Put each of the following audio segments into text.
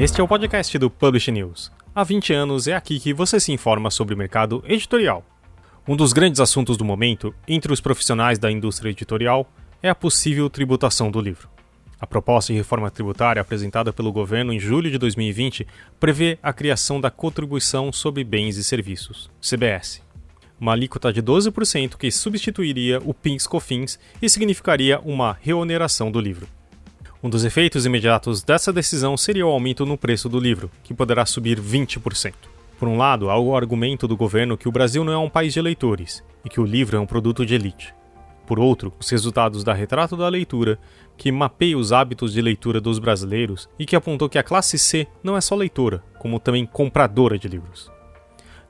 Este é o podcast do Publish News. Há 20 anos é aqui que você se informa sobre o mercado editorial. Um dos grandes assuntos do momento, entre os profissionais da indústria editorial, é a possível tributação do livro. A proposta de reforma tributária apresentada pelo governo em julho de 2020 prevê a criação da Contribuição sobre Bens e Serviços, CBS. Uma alíquota de 12% que substituiria o PINS-COFINS e significaria uma reoneração do livro. Um dos efeitos imediatos dessa decisão seria o aumento no preço do livro, que poderá subir 20%. Por um lado, há o argumento do governo que o Brasil não é um país de leitores e que o livro é um produto de elite. Por outro, os resultados da Retrato da Leitura, que mapeia os hábitos de leitura dos brasileiros e que apontou que a classe C não é só leitora, como também compradora de livros.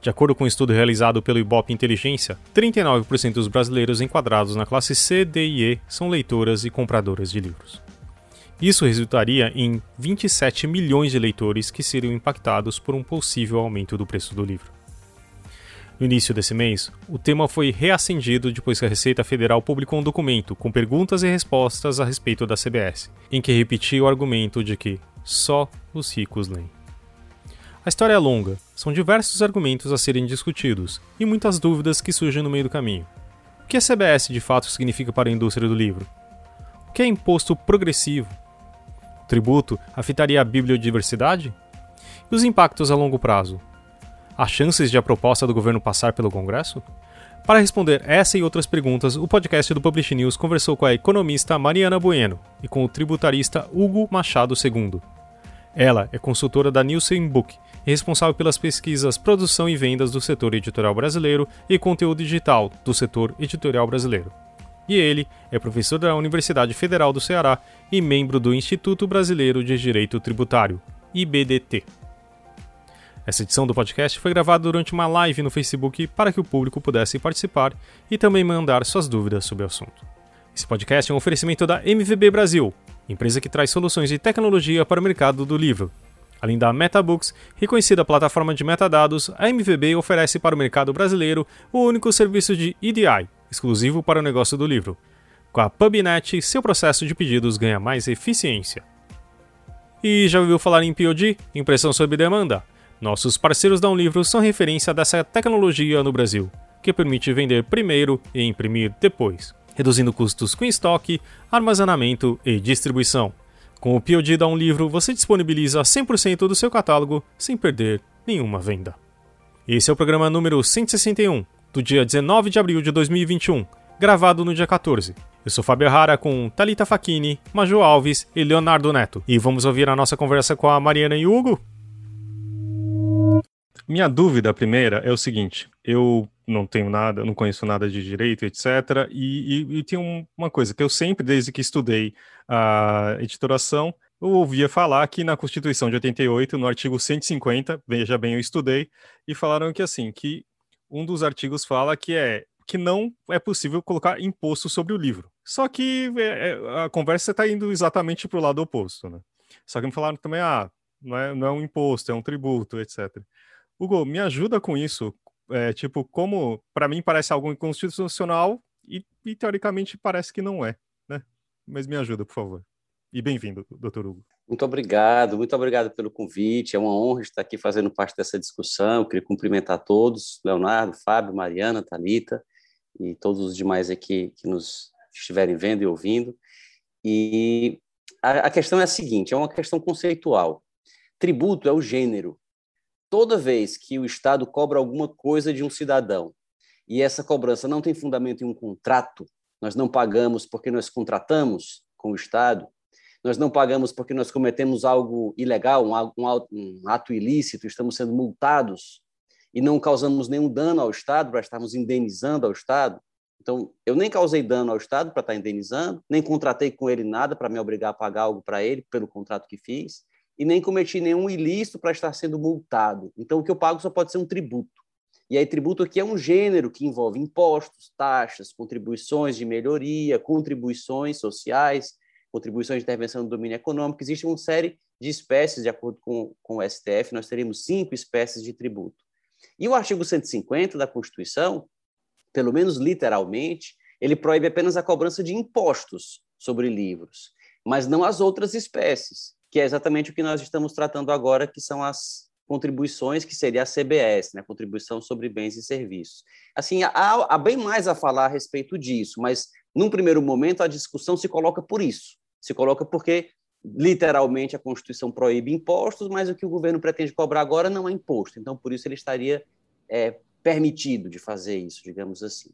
De acordo com um estudo realizado pelo Ibope Inteligência, 39% dos brasileiros enquadrados na classe C, D e E são leitoras e compradoras de livros. Isso resultaria em 27 milhões de leitores que seriam impactados por um possível aumento do preço do livro. No início desse mês, o tema foi reacendido depois que a Receita Federal publicou um documento com perguntas e respostas a respeito da CBS, em que repetia o argumento de que só os ricos leem. A história é longa, são diversos argumentos a serem discutidos e muitas dúvidas que surgem no meio do caminho. O que a CBS de fato significa para a indústria do livro? O que é imposto progressivo? tributo afetaria a bibliodiversidade? E os impactos a longo prazo? Há chances de a proposta do governo passar pelo Congresso? Para responder essa e outras perguntas, o podcast do Publish News conversou com a economista Mariana Bueno e com o tributarista Hugo Machado II. Ela é consultora da Nielsen Book e responsável pelas pesquisas produção e vendas do setor editorial brasileiro e conteúdo digital do setor editorial brasileiro e ele é professor da Universidade Federal do Ceará e membro do Instituto Brasileiro de Direito Tributário, IBDT. Essa edição do podcast foi gravada durante uma live no Facebook para que o público pudesse participar e também mandar suas dúvidas sobre o assunto. Esse podcast é um oferecimento da MVB Brasil, empresa que traz soluções de tecnologia para o mercado do livro. Além da MetaBooks, reconhecida plataforma de metadados, a MVB oferece para o mercado brasileiro o único serviço de EDI, exclusivo para o negócio do livro. Com a PubNet, seu processo de pedidos ganha mais eficiência. E já ouviu falar em POD, impressão sob demanda? Nossos parceiros Um Livro são referência dessa tecnologia no Brasil, que permite vender primeiro e imprimir depois, reduzindo custos com estoque, armazenamento e distribuição. Com o POD Um Livro, você disponibiliza 100% do seu catálogo sem perder nenhuma venda. Esse é o programa número 161 do dia 19 de abril de 2021, gravado no dia 14. Eu sou Fábio Rara com Talita Facchini, Maju Alves e Leonardo Neto. E vamos ouvir a nossa conversa com a Mariana e Hugo? Minha dúvida primeira é o seguinte: eu não tenho nada, não conheço nada de direito, etc. E, e, e tem uma coisa que eu sempre, desde que estudei a editoração, eu ouvia falar que na Constituição de 88, no artigo 150, veja bem, eu estudei, e falaram que assim, que um dos artigos fala que é que não é possível colocar imposto sobre o livro. Só que é, é a conversa está indo exatamente para o lado oposto, né? Só que me falaram também, ah, não é, não é um imposto, é um tributo, etc. Hugo, me ajuda com isso. É, tipo, como para mim parece algo inconstitucional e, e teoricamente parece que não é, né? Mas me ajuda, por favor. E bem-vindo, doutor Hugo. Muito obrigado, muito obrigado pelo convite. É uma honra estar aqui fazendo parte dessa discussão. Eu queria cumprimentar todos, Leonardo, Fábio, Mariana, Talita e todos os demais aqui que nos estiverem vendo e ouvindo. E a, a questão é a seguinte: é uma questão conceitual. Tributo é o gênero. Toda vez que o Estado cobra alguma coisa de um cidadão e essa cobrança não tem fundamento em um contrato, nós não pagamos porque nós contratamos com o Estado, nós não pagamos porque nós cometemos algo ilegal, um, ato ilícito, estamos sendo multados e não causamos nenhum dano ao Estado para estarmos indenizando ao Estado. Então, eu nem causei dano ao Estado para estar indenizando, nem contratei com ele nada para me obrigar a pagar algo para ele pelo contrato que fiz, e nem cometi nenhum ilícito para estar sendo multado. Então, o que eu pago só pode ser um tributo. E aí, tributo aqui é um gênero que envolve impostos, taxas, contribuições de melhoria, contribuições sociais, contribuições de intervenção no domínio econômico, existe uma série de espécies, de acordo com, com o STF, nós teríamos cinco espécies de tributo. E o artigo 150 da Constituição, pelo menos literalmente, ele proíbe apenas a cobrança de impostos sobre livros, mas não as outras espécies, que é exatamente o que nós estamos tratando agora, que são as contribuições, que seria a CBS, né, Contribuição sobre Bens e Serviços. Assim, há, há bem mais a falar a respeito disso, mas num primeiro momento a discussão se coloca por isso, se coloca porque literalmente a Constituição proíbe impostos, mas o que o governo pretende cobrar agora não é imposto. Então, por isso ele estaria é, permitido de fazer isso, digamos assim.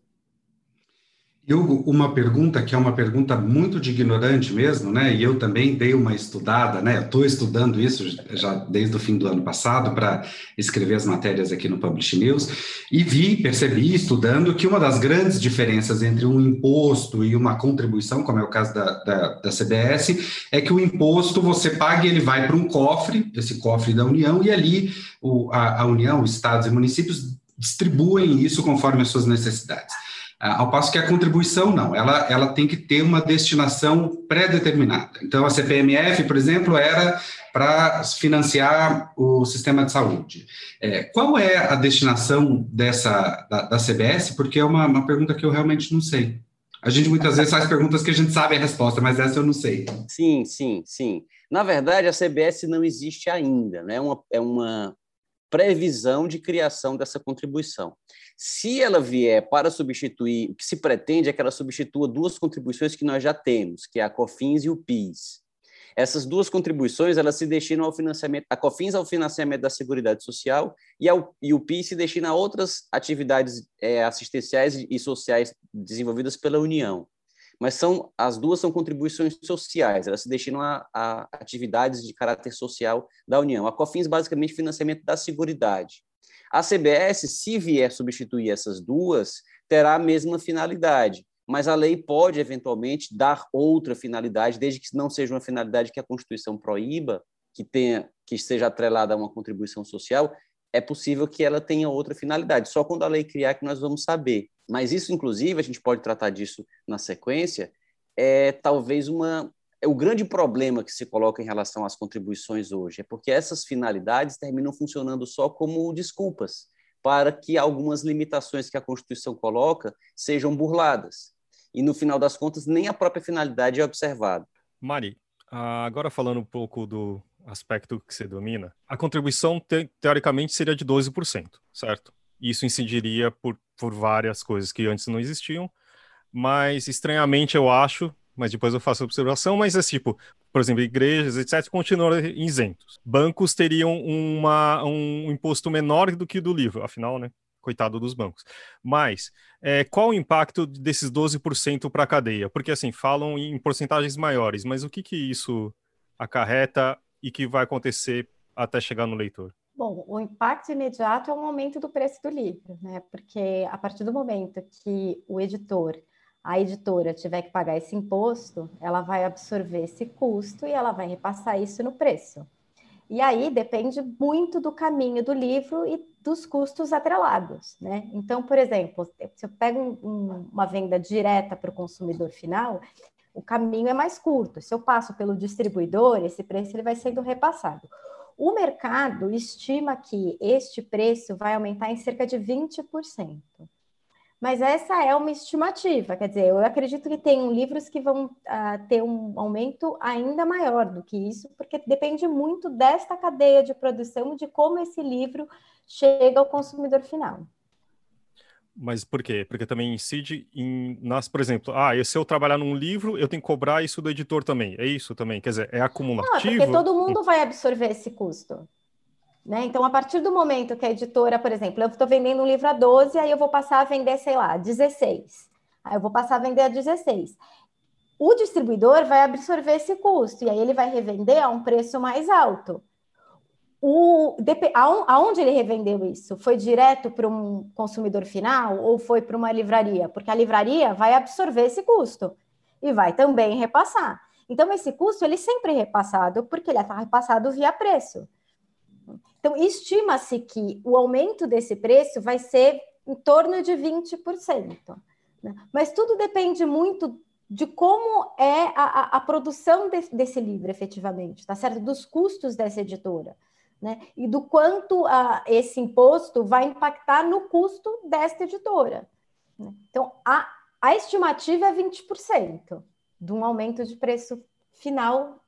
Hugo, uma pergunta que é uma pergunta muito de ignorante mesmo, né? E eu também dei uma estudada, né? Estou estudando isso já desde o fim do ano passado para escrever as matérias aqui no Publish News e vi, percebi, estudando, que uma das grandes diferenças entre um imposto e uma contribuição, como é o caso da, da, da CBS, é que o imposto você paga e ele vai para um cofre, esse cofre da União, e ali o, a, a União, os estados e municípios distribuem isso conforme as suas necessidades. Ah, ao passo que a contribuição não, ela, ela tem que ter uma destinação pré-determinada. Então, a CPMF, por exemplo, era para financiar o sistema de saúde. É, qual é a destinação dessa da, da CBS? Porque é uma, uma pergunta que eu realmente não sei. A gente muitas vezes faz perguntas que a gente sabe a resposta, mas essa eu não sei. Sim, sim, sim. Na verdade, a CBS não existe ainda, né? É uma, é uma previsão de criação dessa contribuição. Se ela vier para substituir, o que se pretende é que ela substitua duas contribuições que nós já temos, que é a COFINS e o PIS. Essas duas contribuições elas se destinam ao financiamento, a COFINS ao financiamento da Seguridade Social e, ao, e o PIS se destina a outras atividades é, assistenciais e sociais desenvolvidas pela União mas são as duas são contribuições sociais, elas se destinam a, a atividades de caráter social da União. A COFINS, basicamente, financiamento da Seguridade. A CBS, se vier substituir essas duas, terá a mesma finalidade, mas a lei pode, eventualmente, dar outra finalidade, desde que não seja uma finalidade que a Constituição proíba, que, tenha, que esteja atrelada a uma contribuição social, é possível que ela tenha outra finalidade. Só quando a lei criar que nós vamos saber. Mas isso, inclusive, a gente pode tratar disso na sequência, é talvez uma é o grande problema que se coloca em relação às contribuições hoje, é porque essas finalidades terminam funcionando só como desculpas para que algumas limitações que a Constituição coloca sejam burladas. E, no final das contas, nem a própria finalidade é observada. Mari, agora falando um pouco do aspecto que você domina, a contribuição, te teoricamente, seria de 12%, certo? Isso incidiria por por várias coisas que antes não existiam, mas estranhamente eu acho, mas depois eu faço a observação, mas é tipo, por exemplo, igrejas, etc., continuam isentos. Bancos teriam uma, um imposto menor do que o do livro, afinal, né? Coitado dos bancos. Mas é, qual o impacto desses 12% para a cadeia? Porque assim, falam em porcentagens maiores, mas o que, que isso acarreta e que vai acontecer até chegar no leitor? Bom, o impacto imediato é o aumento do preço do livro, né? Porque a partir do momento que o editor, a editora tiver que pagar esse imposto, ela vai absorver esse custo e ela vai repassar isso no preço. E aí depende muito do caminho do livro e dos custos atrelados, né? Então, por exemplo, se eu pego um, uma venda direta para o consumidor final, o caminho é mais curto. Se eu passo pelo distribuidor, esse preço ele vai sendo repassado. O mercado estima que este preço vai aumentar em cerca de 20%. Mas essa é uma estimativa, quer dizer, eu acredito que tem livros que vão uh, ter um aumento ainda maior do que isso, porque depende muito desta cadeia de produção, de como esse livro chega ao consumidor final. Mas por quê? Porque também incide em nas, por exemplo, ah, se eu trabalhar num livro, eu tenho que cobrar isso do editor também. É isso também? Quer dizer, é acumulativo? Não, porque todo mundo vai absorver esse custo. Né? Então, a partir do momento que a editora, por exemplo, eu estou vendendo um livro a 12, aí eu vou passar a vender, sei lá, 16. Aí eu vou passar a vender a 16. O distribuidor vai absorver esse custo e aí ele vai revender a um preço mais alto o, aonde ele revendeu isso? Foi direto para um consumidor final ou foi para uma livraria? Porque a livraria vai absorver esse custo e vai também repassar. Então, esse custo ele sempre é repassado porque ele está repassado via preço. Então, estima-se que o aumento desse preço vai ser em torno de 20%. Né? Mas tudo depende muito de como é a, a, a produção de, desse livro, efetivamente, tá certo? Dos custos dessa editora. Né? E do quanto a, esse imposto vai impactar no custo desta editora. Né? Então, a, a estimativa é 20% de um aumento de preço final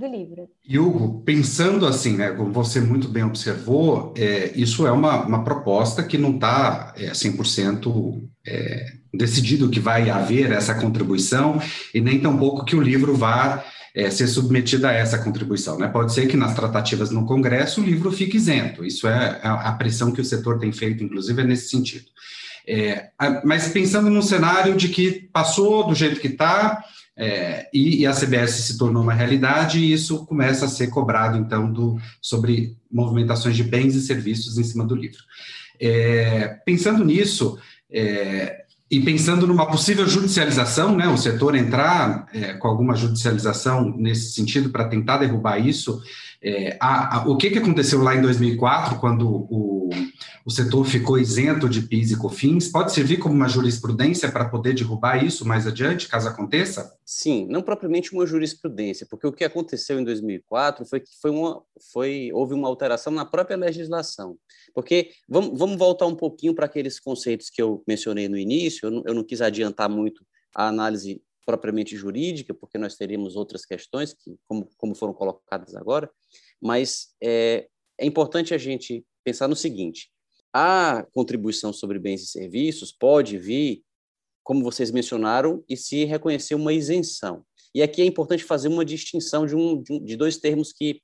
do livro. Hugo, pensando assim, né, como você muito bem observou, é, isso é uma, uma proposta que não está é, 100% é, decidido que vai haver essa contribuição e nem tampouco que o livro vá é, ser submetido a essa contribuição. Né? Pode ser que nas tratativas no Congresso o livro fique isento, isso é a, a pressão que o setor tem feito, inclusive, é nesse sentido. É, mas pensando num cenário de que passou do jeito que está, é, e, e, a CBS se tornou uma realidade, e isso começa a ser cobrado, então, do, sobre movimentações de bens e serviços em cima do livro. É, pensando nisso, é, e pensando numa possível judicialização, né, o setor entrar é, com alguma judicialização nesse sentido para tentar derrubar isso, é, a, a, o que, que aconteceu lá em 2004, quando o, o setor ficou isento de PIS e COFINS, pode servir como uma jurisprudência para poder derrubar isso mais adiante, caso aconteça? Sim, não propriamente uma jurisprudência, porque o que aconteceu em 2004 foi que foi uma, foi, houve uma alteração na própria legislação. Porque vamos, vamos voltar um pouquinho para aqueles conceitos que eu mencionei no início, eu não, eu não quis adiantar muito a análise propriamente jurídica, porque nós teríamos outras questões, que, como, como foram colocadas agora, mas é, é importante a gente pensar no seguinte: a contribuição sobre bens e serviços pode vir, como vocês mencionaram, e se reconhecer uma isenção. E aqui é importante fazer uma distinção de, um, de, um, de dois termos que,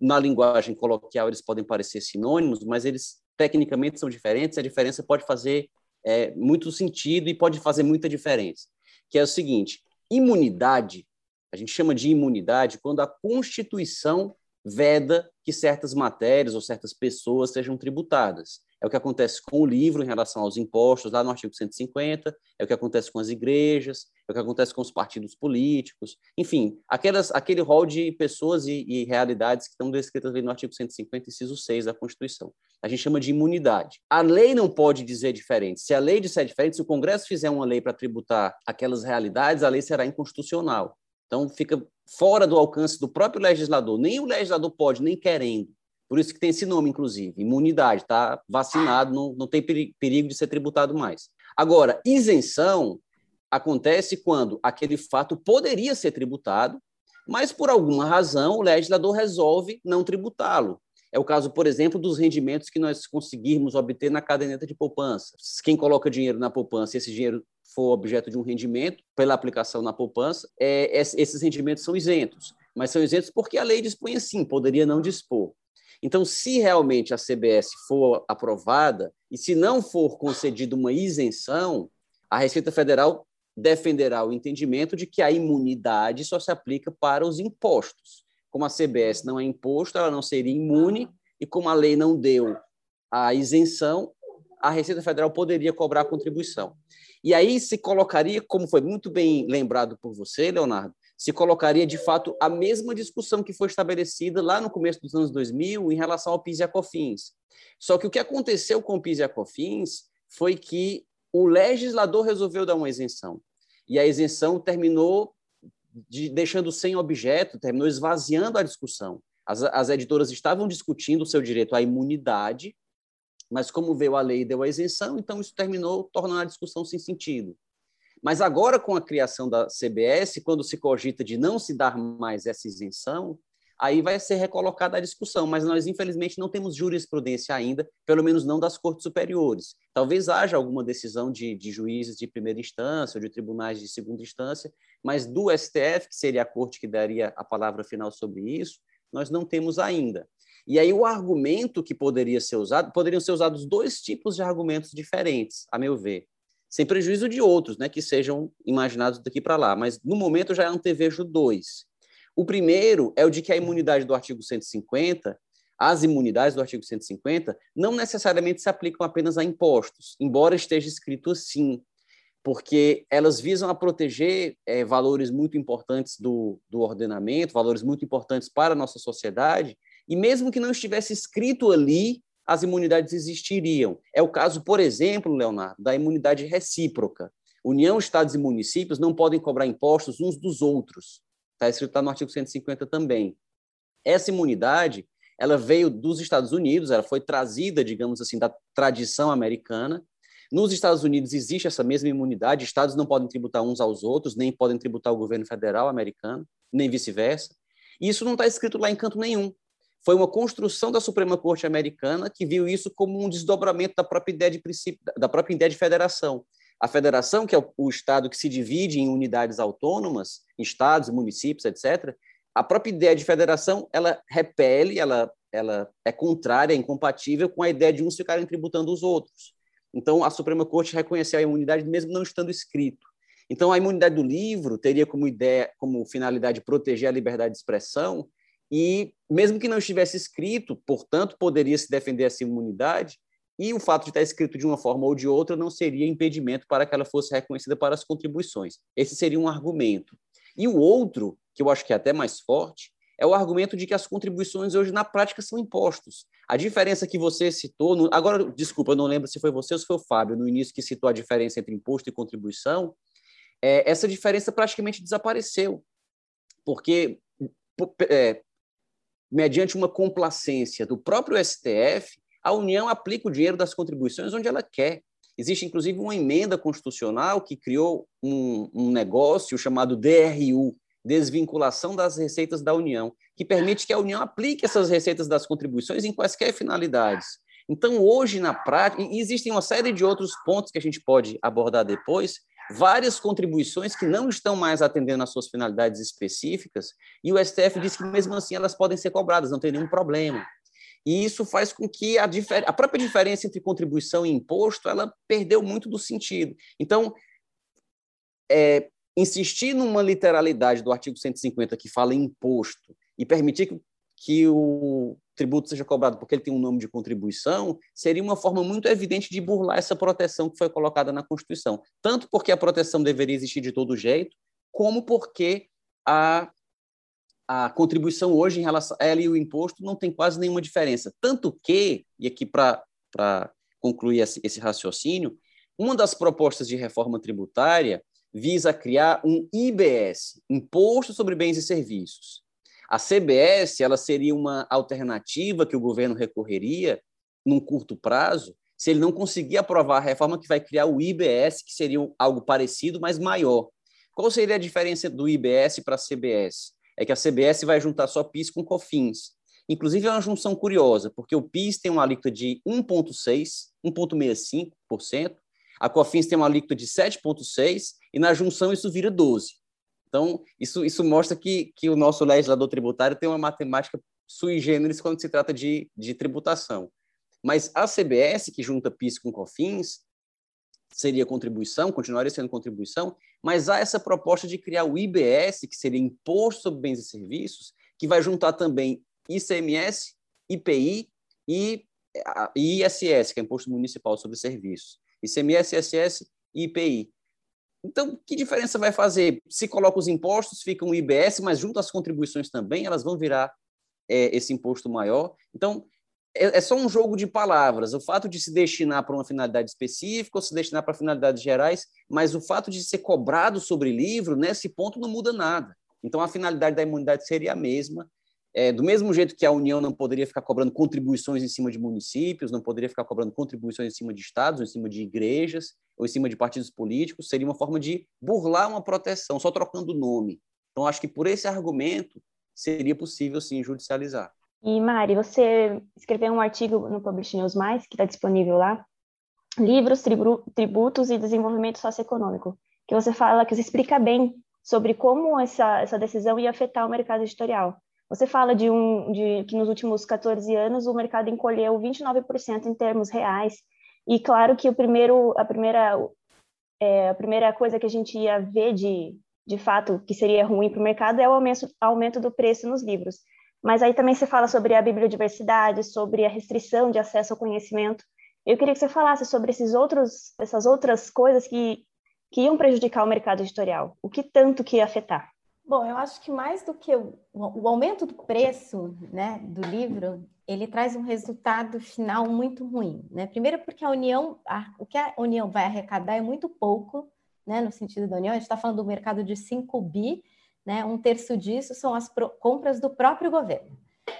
na linguagem coloquial, eles podem parecer sinônimos, mas eles tecnicamente são diferentes. A diferença pode fazer é, muito sentido e pode fazer muita diferença que é o seguinte: imunidade, a gente chama de imunidade quando a Constituição veda que certas matérias ou certas pessoas sejam tributadas. É o que acontece com o livro em relação aos impostos, lá no artigo 150, é o que acontece com as igrejas, é o que acontece com os partidos políticos, enfim, aquelas, aquele rol de pessoas e, e realidades que estão descritas ali no artigo 150, inciso 6 da Constituição. A gente chama de imunidade. A lei não pode dizer diferente. Se a lei disser diferente, se o Congresso fizer uma lei para tributar aquelas realidades, a lei será inconstitucional. Então, fica fora do alcance do próprio legislador. Nem o legislador pode, nem querendo. Por isso que tem esse nome, inclusive, imunidade, está vacinado, não, não tem perigo de ser tributado mais. Agora, isenção acontece quando aquele fato poderia ser tributado, mas por alguma razão o legislador resolve não tributá-lo. É o caso, por exemplo, dos rendimentos que nós conseguirmos obter na caderneta de poupança. Quem coloca dinheiro na poupança, esse dinheiro for objeto de um rendimento pela aplicação na poupança, é, esses rendimentos são isentos. Mas são isentos porque a lei dispõe assim, poderia não dispor. Então, se realmente a CBS for aprovada e se não for concedida uma isenção, a Receita Federal defenderá o entendimento de que a imunidade só se aplica para os impostos. Como a CBS não é imposto, ela não seria imune, e como a lei não deu a isenção, a Receita Federal poderia cobrar a contribuição. E aí se colocaria, como foi muito bem lembrado por você, Leonardo, se colocaria de fato a mesma discussão que foi estabelecida lá no começo dos anos 2000 em relação ao PIS e a COFINS. Só que o que aconteceu com o PIS e a COFINS foi que o legislador resolveu dar uma isenção. E a isenção terminou de, deixando sem objeto, terminou esvaziando a discussão. As, as editoras estavam discutindo o seu direito à imunidade, mas como veio a lei e deu a isenção, então isso terminou tornando a discussão sem sentido. Mas agora, com a criação da CBS, quando se cogita de não se dar mais essa isenção, aí vai ser recolocada a discussão. Mas nós, infelizmente, não temos jurisprudência ainda, pelo menos não das cortes superiores. Talvez haja alguma decisão de, de juízes de primeira instância ou de tribunais de segunda instância, mas do STF, que seria a corte que daria a palavra final sobre isso, nós não temos ainda. E aí o argumento que poderia ser usado, poderiam ser usados dois tipos de argumentos diferentes, a meu ver sem prejuízo de outros, né, que sejam imaginados daqui para lá. Mas no momento já antevejo dois. O primeiro é o de que a imunidade do artigo 150, as imunidades do artigo 150, não necessariamente se aplicam apenas a impostos, embora esteja escrito assim, porque elas visam a proteger é, valores muito importantes do, do ordenamento, valores muito importantes para a nossa sociedade, e mesmo que não estivesse escrito ali, as imunidades existiriam. É o caso, por exemplo, Leonardo, da imunidade recíproca. União, estados e municípios não podem cobrar impostos uns dos outros. Está escrito lá no artigo 150 também. Essa imunidade, ela veio dos Estados Unidos, ela foi trazida, digamos assim, da tradição americana. Nos Estados Unidos existe essa mesma imunidade, estados não podem tributar uns aos outros, nem podem tributar o governo federal americano, nem vice-versa. E isso não está escrito lá em canto nenhum. Foi uma construção da Suprema Corte Americana que viu isso como um desdobramento da própria ideia de princípio, da própria ideia de federação. A federação, que é o, Estado que se divide em unidades autônomas, estados, municípios, etc., a própria ideia de federação, ela repele, ela, ela é contrária, é incompatível com a ideia de uns ficarem tributando os outros. Então, a Suprema Corte reconheceu a imunidade mesmo não estando escrito. Então, a imunidade do livro teria como ideia, como finalidade proteger a liberdade de expressão e, mesmo que não estivesse escrito, portanto, poderia se defender essa imunidade e o fato de estar escrito de uma forma ou de outra não seria impedimento para que ela fosse reconhecida para as contribuições. Esse seria um argumento. E o outro, que eu acho que é até mais forte, é o argumento de que as contribuições hoje na prática são impostos. A diferença que você citou, no... agora, desculpa, eu não lembro se foi você ou se foi o Fábio no início que citou a diferença entre imposto e contribuição, é, essa diferença praticamente desapareceu, porque é, mediante uma complacência do próprio STF, a União aplica o dinheiro das contribuições onde ela quer. Existe, inclusive, uma emenda constitucional que criou um, um negócio chamado DRU, Desvinculação das Receitas da União, que permite que a União aplique essas receitas das contribuições em quaisquer finalidades. Então, hoje, na prática, existem uma série de outros pontos que a gente pode abordar depois, várias contribuições que não estão mais atendendo às suas finalidades específicas, e o STF diz que, mesmo assim, elas podem ser cobradas, não tem nenhum problema. E isso faz com que a, a própria diferença entre contribuição e imposto ela perdeu muito do sentido. Então, é, insistir numa literalidade do artigo 150 que fala em imposto e permitir que, que o tributo seja cobrado porque ele tem um nome de contribuição, seria uma forma muito evidente de burlar essa proteção que foi colocada na Constituição. Tanto porque a proteção deveria existir de todo jeito, como porque a a contribuição hoje em relação a ela e o imposto não tem quase nenhuma diferença. Tanto que, e aqui para concluir esse, esse raciocínio, uma das propostas de reforma tributária visa criar um IBS, Imposto sobre Bens e Serviços. A CBS ela seria uma alternativa que o governo recorreria num curto prazo se ele não conseguir aprovar a reforma que vai criar o IBS, que seria algo parecido, mas maior. Qual seria a diferença do IBS para a CBS? É que a CBS vai juntar só PIS com COFINS. Inclusive, é uma junção curiosa, porque o PIS tem uma alíquota de 1,6%, 1,65%, a COFINS tem uma alíquota de 7,6%, e na junção isso vira 12%. Então, isso, isso mostra que, que o nosso legislador tributário tem uma matemática sui generis quando se trata de, de tributação. Mas a CBS, que junta PIS com COFINS, seria contribuição, continuaria sendo contribuição, mas há essa proposta de criar o IBS, que seria Imposto sobre Bens e Serviços, que vai juntar também ICMS, IPI e ISS, que é Imposto Municipal sobre Serviços. ICMS, ISS e IPI. Então, que diferença vai fazer? Se coloca os impostos, fica um IBS, mas junto às contribuições também, elas vão virar é, esse imposto maior. Então, é, é, só um jogo de palavras. O fato de se destinar para uma finalidade específica ou se destinar para finalidades gerais, mas o fato de ser cobrado sobre livro, nesse ponto, não muda nada. Então, a finalidade da imunidade seria a mesma. É, do mesmo jeito que a União não poderia ficar cobrando contribuições em cima de municípios, não poderia ficar cobrando contribuições em cima de estados, ou em cima de igrejas, ou em cima de partidos políticos, seria uma forma de burlar uma proteção, só trocando o nome. Então, acho que por esse argumento seria possível, sim, judicializar. E Mari, você escreveu um artigo no Publish News Mais, que está disponível lá, Livros, Tributos e Desenvolvimento Socioeconômico, que você fala, que você explica bem sobre como essa, essa decisão ia afetar o mercado editorial. Você fala de, um, de que nos últimos 14 anos o mercado encolheu 29% em termos reais, e claro que o primeiro, a, primeira, é, a primeira coisa que a gente ia ver de, de fato que seria ruim para o mercado é o aumento, aumento do preço nos livros. Mas aí também você fala sobre a bibliodiversidade, sobre a restrição de acesso ao conhecimento. Eu queria que você falasse sobre esses outros, essas outras coisas que, que iam prejudicar o mercado editorial. O que tanto que ia afetar? Bom, eu acho que mais do que o, o aumento do preço né, do livro, ele traz um resultado final muito ruim. Né? Primeiro porque a União, a, o que a União vai arrecadar é muito pouco né, no sentido da União, a gente está falando do mercado de 5 bi, né, um terço disso são as compras do próprio governo.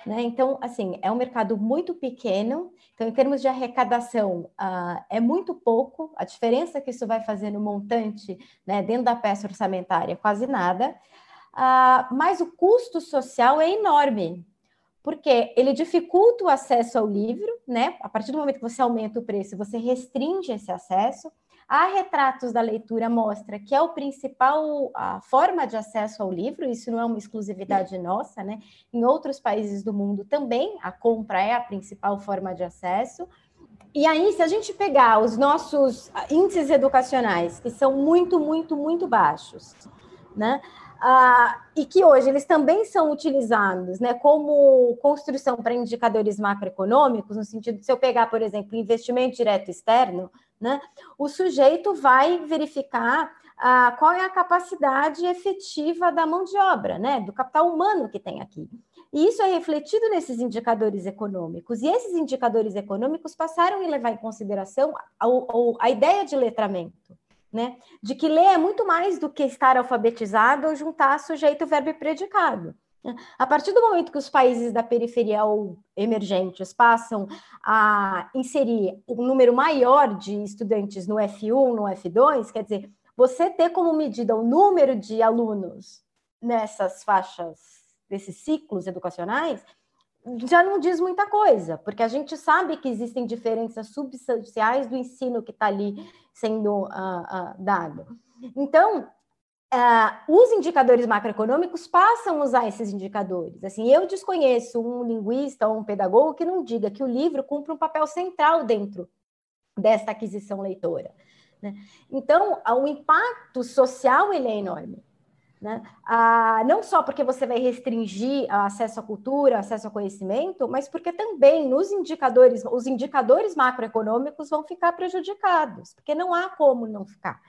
Né? Então, assim, é um mercado muito pequeno, então, em termos de arrecadação, uh, é muito pouco, a diferença que isso vai fazer no montante, né, dentro da peça orçamentária, é quase nada, uh, mas o custo social é enorme, porque ele dificulta o acesso ao livro, né? A partir do momento que você aumenta o preço, você restringe esse acesso. Há retratos da leitura mostra que é o principal a forma de acesso ao livro, isso não é uma exclusividade nossa, né? Em outros países do mundo também a compra é a principal forma de acesso. E aí, se a gente pegar os nossos índices educacionais, que são muito, muito, muito baixos, né? Ah, e que hoje eles também são utilizados né, como construção para indicadores macroeconômicos, no sentido de se eu pegar, por exemplo, investimento direto externo, né, o sujeito vai verificar ah, qual é a capacidade efetiva da mão de obra, né, do capital humano que tem aqui. E isso é refletido nesses indicadores econômicos. E esses indicadores econômicos passaram a levar em consideração a, a, a ideia de letramento né? De que ler é muito mais do que estar alfabetizado ou juntar sujeito, verbo e predicado. A partir do momento que os países da periferia ou emergentes passam a inserir um número maior de estudantes no F1, no F2, quer dizer, você ter como medida o número de alunos nessas faixas, desses ciclos educacionais, já não diz muita coisa, porque a gente sabe que existem diferenças substanciais do ensino que está ali sendo uh, uh, dado. Então, uh, os indicadores macroeconômicos passam a usar esses indicadores. Assim, eu desconheço um linguista ou um pedagogo que não diga que o livro cumpre um papel central dentro desta aquisição leitora. Né? Então, o impacto social ele é enorme. Né? Ah, não só porque você vai restringir o acesso à cultura, acesso ao conhecimento, mas porque também nos indicadores, os indicadores macroeconômicos vão ficar prejudicados, porque não há como não ficar.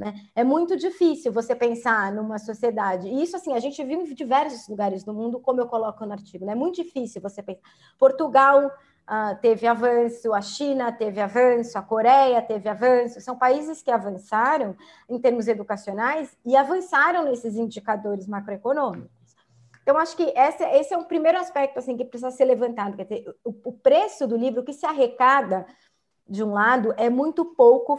Né? É muito difícil você pensar numa sociedade. E isso, assim, a gente viu em diversos lugares do mundo, como eu coloco no artigo. Né? É muito difícil você pensar. Portugal uh, teve avanço, a China teve avanço, a Coreia teve avanço. São países que avançaram em termos educacionais e avançaram nesses indicadores macroeconômicos. Então, acho que esse, esse é um primeiro aspecto assim, que precisa ser levantado. Quer dizer, o, o preço do livro, o que se arrecada de um lado é muito pouco uh,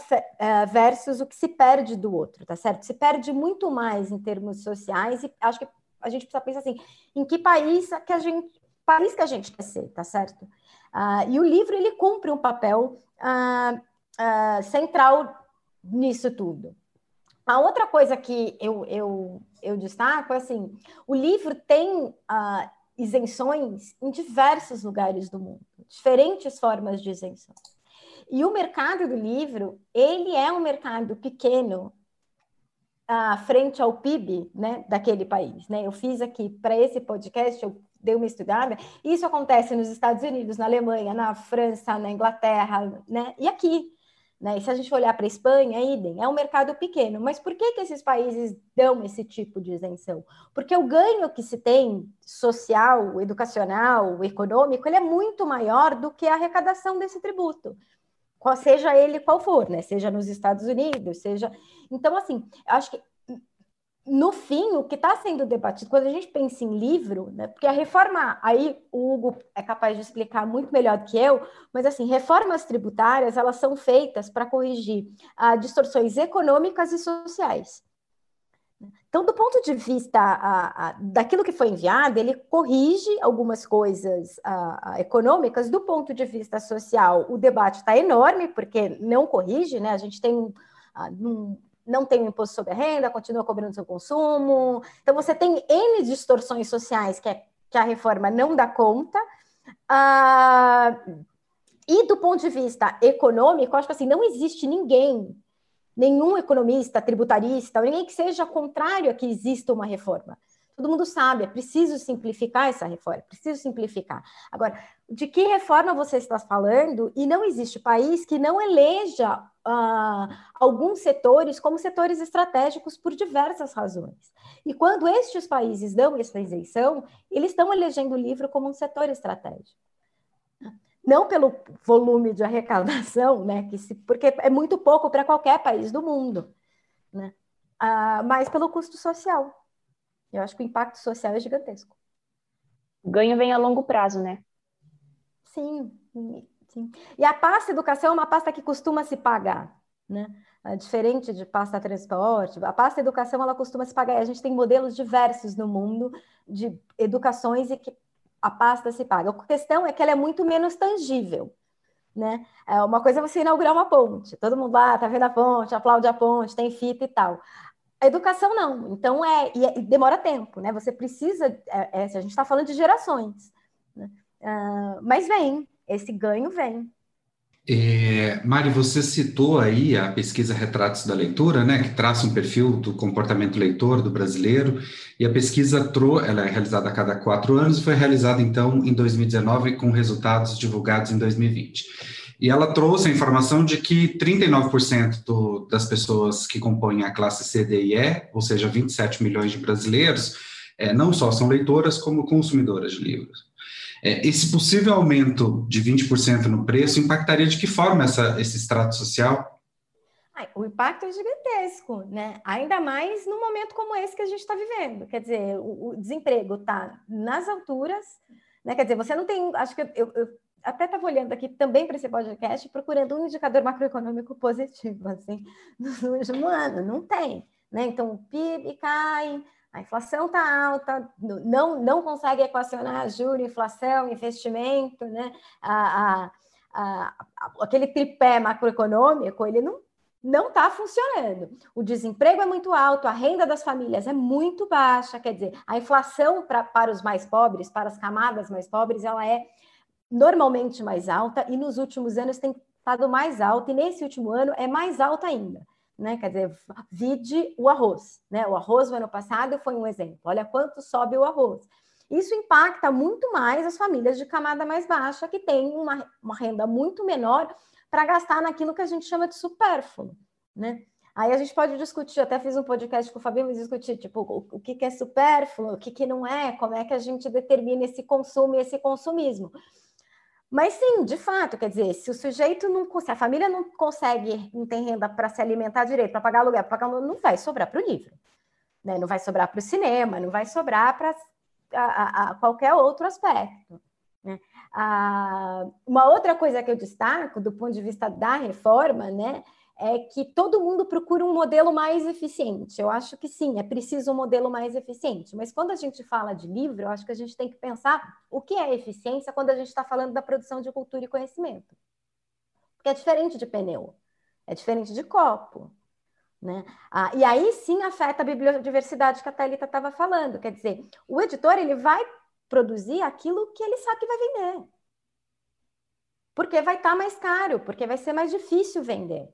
versus o que se perde do outro, tá certo? Se perde muito mais em termos sociais e acho que a gente precisa pensar assim, em que país que a gente país que a gente quer ser, tá certo? Uh, e o livro ele cumpre um papel uh, uh, central nisso tudo. A outra coisa que eu, eu, eu destaco é assim: o livro tem isenções em diversos lugares do mundo, diferentes formas de isenção. E o mercado do livro, ele é um mercado pequeno uh, frente ao PIB né, daquele país. Né? Eu fiz aqui, para esse podcast, eu dei uma estudada. Isso acontece nos Estados Unidos, na Alemanha, na França, na Inglaterra, né? E aqui, né? E se a gente olhar para a Espanha, idem, é um mercado pequeno. Mas por que, que esses países dão esse tipo de isenção? Porque o ganho que se tem social, educacional, econômico, ele é muito maior do que a arrecadação desse tributo. Qual, seja ele qual for, né? Seja nos Estados Unidos, seja. Então, assim, acho que no fim, o que está sendo debatido, quando a gente pensa em livro, né, porque a reforma, aí o Hugo é capaz de explicar muito melhor do que eu, mas assim, reformas tributárias, elas são feitas para corrigir ah, distorções econômicas e sociais. Então, do ponto de vista a, a, daquilo que foi enviado, ele corrige algumas coisas a, econômicas, do ponto de vista social, o debate está enorme, porque não corrige, né? A gente tem um, não tem imposto sobre a renda, continua cobrando seu consumo. Então, você tem N distorções sociais que, é, que a reforma não dá conta. Ah, e do ponto de vista econômico, acho que assim, não existe ninguém, nenhum economista, tributarista, ninguém que seja contrário a que exista uma reforma. Todo mundo sabe, é preciso simplificar essa reforma, é preciso simplificar. Agora, de que reforma você está falando? E não existe país que não eleja uh, alguns setores como setores estratégicos por diversas razões. E quando estes países dão essa isenção, eles estão elegendo o livro como um setor estratégico. Não pelo volume de arrecadação, né, que se, porque é muito pouco para qualquer país do mundo né? Ah, mas pelo custo social. Eu acho que o impacto social é gigantesco. O ganho vem a longo prazo, né? Sim, sim. E a pasta educação é uma pasta que costuma se pagar, né? É diferente de pasta transporte, a pasta educação ela costuma se pagar. A gente tem modelos diversos no mundo de educações e que a pasta se paga. A questão é que ela é muito menos tangível. Né? É uma coisa é você inaugurar uma ponte, todo mundo lá tá vendo a ponte, aplaude a ponte, tem fita e tal. A educação não, então é, e, é, demora tempo, né? Você precisa, é, é, a gente está falando de gerações, né? uh, mas vem, esse ganho vem. É, Mari, você citou aí a pesquisa Retratos da Leitura, né, que traça um perfil do comportamento leitor do brasileiro, e a pesquisa trou, ela é realizada a cada quatro anos e foi realizada, então, em 2019, com resultados divulgados em 2020. E ela trouxe a informação de que 39% do, das pessoas que compõem a classe C, D e E, ou seja, 27 milhões de brasileiros, é, não só são leitoras, como consumidoras de livros. É, esse possível aumento de 20% no preço impactaria de que forma essa, esse extrato social? o impacto é gigantesco, né? Ainda mais num momento como esse que a gente está vivendo. Quer dizer, o, o desemprego está nas alturas, né? Quer dizer, você não tem. Acho que eu, eu até estava olhando aqui também para esse podcast, procurando um indicador macroeconômico positivo, assim, no último ano. Não tem. Né? Então, o PIB cai, a inflação está alta, não, não consegue equacionar juro, inflação, investimento, né? A, a, a, aquele tripé macroeconômico, ele não não está funcionando. O desemprego é muito alto, a renda das famílias é muito baixa, quer dizer, a inflação pra, para os mais pobres, para as camadas mais pobres, ela é normalmente mais alta e nos últimos anos tem estado mais alta, e nesse último ano é mais alta ainda né? Quer dizer, vide o arroz, né? O arroz no ano passado foi um exemplo. Olha quanto sobe o arroz. Isso impacta muito mais as famílias de camada mais baixa, que têm uma, uma renda muito menor para gastar naquilo que a gente chama de supérfluo, né? Aí a gente pode discutir, até fiz um podcast com o Fabinho, discutir, tipo, o, o que, que é supérfluo, o que, que não é, como é que a gente determina esse consumo e esse consumismo. Mas sim, de fato, quer dizer, se o sujeito não, se a família não consegue, não tem renda para se alimentar direito, para pagar aluguel, pagar, não vai sobrar para o livro, né? Não vai sobrar para o cinema, não vai sobrar para qualquer outro aspecto. Né? Ah, uma outra coisa que eu destaco do ponto de vista da reforma, né, é que todo mundo procura um modelo mais eficiente. Eu acho que sim, é preciso um modelo mais eficiente. Mas quando a gente fala de livro, eu acho que a gente tem que pensar o que é eficiência quando a gente está falando da produção de cultura e conhecimento. Porque é diferente de pneu, é diferente de copo. Né? Ah, e aí sim afeta a bibliodiversidade que a Thalita estava falando. Quer dizer, o editor ele vai produzir aquilo que ele sabe que vai vender. Porque vai estar tá mais caro, porque vai ser mais difícil vender.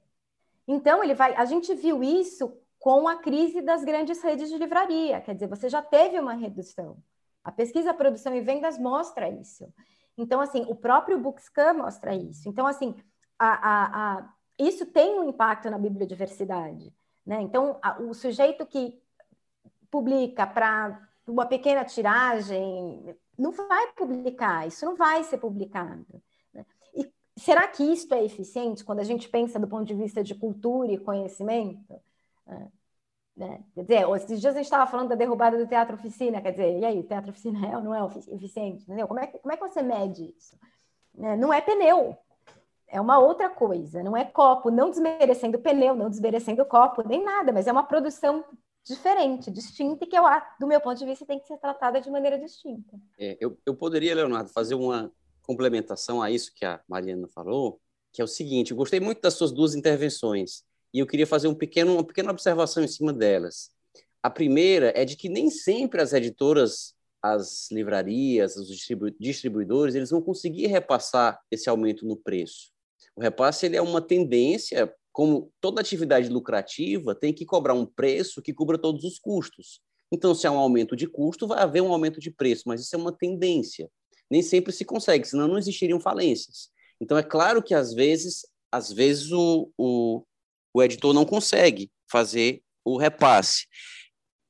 Então, ele vai. A gente viu isso com a crise das grandes redes de livraria, quer dizer, você já teve uma redução. A pesquisa Produção e Vendas mostra isso. Então, assim, o próprio Bookscan mostra isso. Então, assim, a, a, a, isso tem um impacto na bibliodiversidade. Né? Então, o sujeito que publica para uma pequena tiragem não vai publicar, isso não vai ser publicado será que isto é eficiente quando a gente pensa do ponto de vista de cultura e conhecimento? É, né? Quer dizer, esses dias a gente estava falando da derrubada do teatro oficina, quer dizer, e aí, teatro oficina é ou não é eficiente? Entendeu? Como, é que, como é que você mede isso? Né? Não é pneu, é uma outra coisa, não é copo, não desmerecendo pneu, não desmerecendo copo, nem nada, mas é uma produção diferente, distinta, e que eu, do meu ponto de vista, tem que ser tratada de maneira distinta. É, eu, eu poderia, Leonardo, fazer uma, complementação a isso que a Mariana falou, que é o seguinte: eu gostei muito das suas duas intervenções e eu queria fazer um pequeno, uma pequena observação em cima delas. A primeira é de que nem sempre as editoras, as livrarias, os distribuidores, eles vão conseguir repassar esse aumento no preço. O repasse ele é uma tendência, como toda atividade lucrativa tem que cobrar um preço que cubra todos os custos. Então, se há um aumento de custo, vai haver um aumento de preço, mas isso é uma tendência nem sempre se consegue, senão não existiriam falências. Então, é claro que às vezes, às vezes o, o, o editor não consegue fazer o repasse.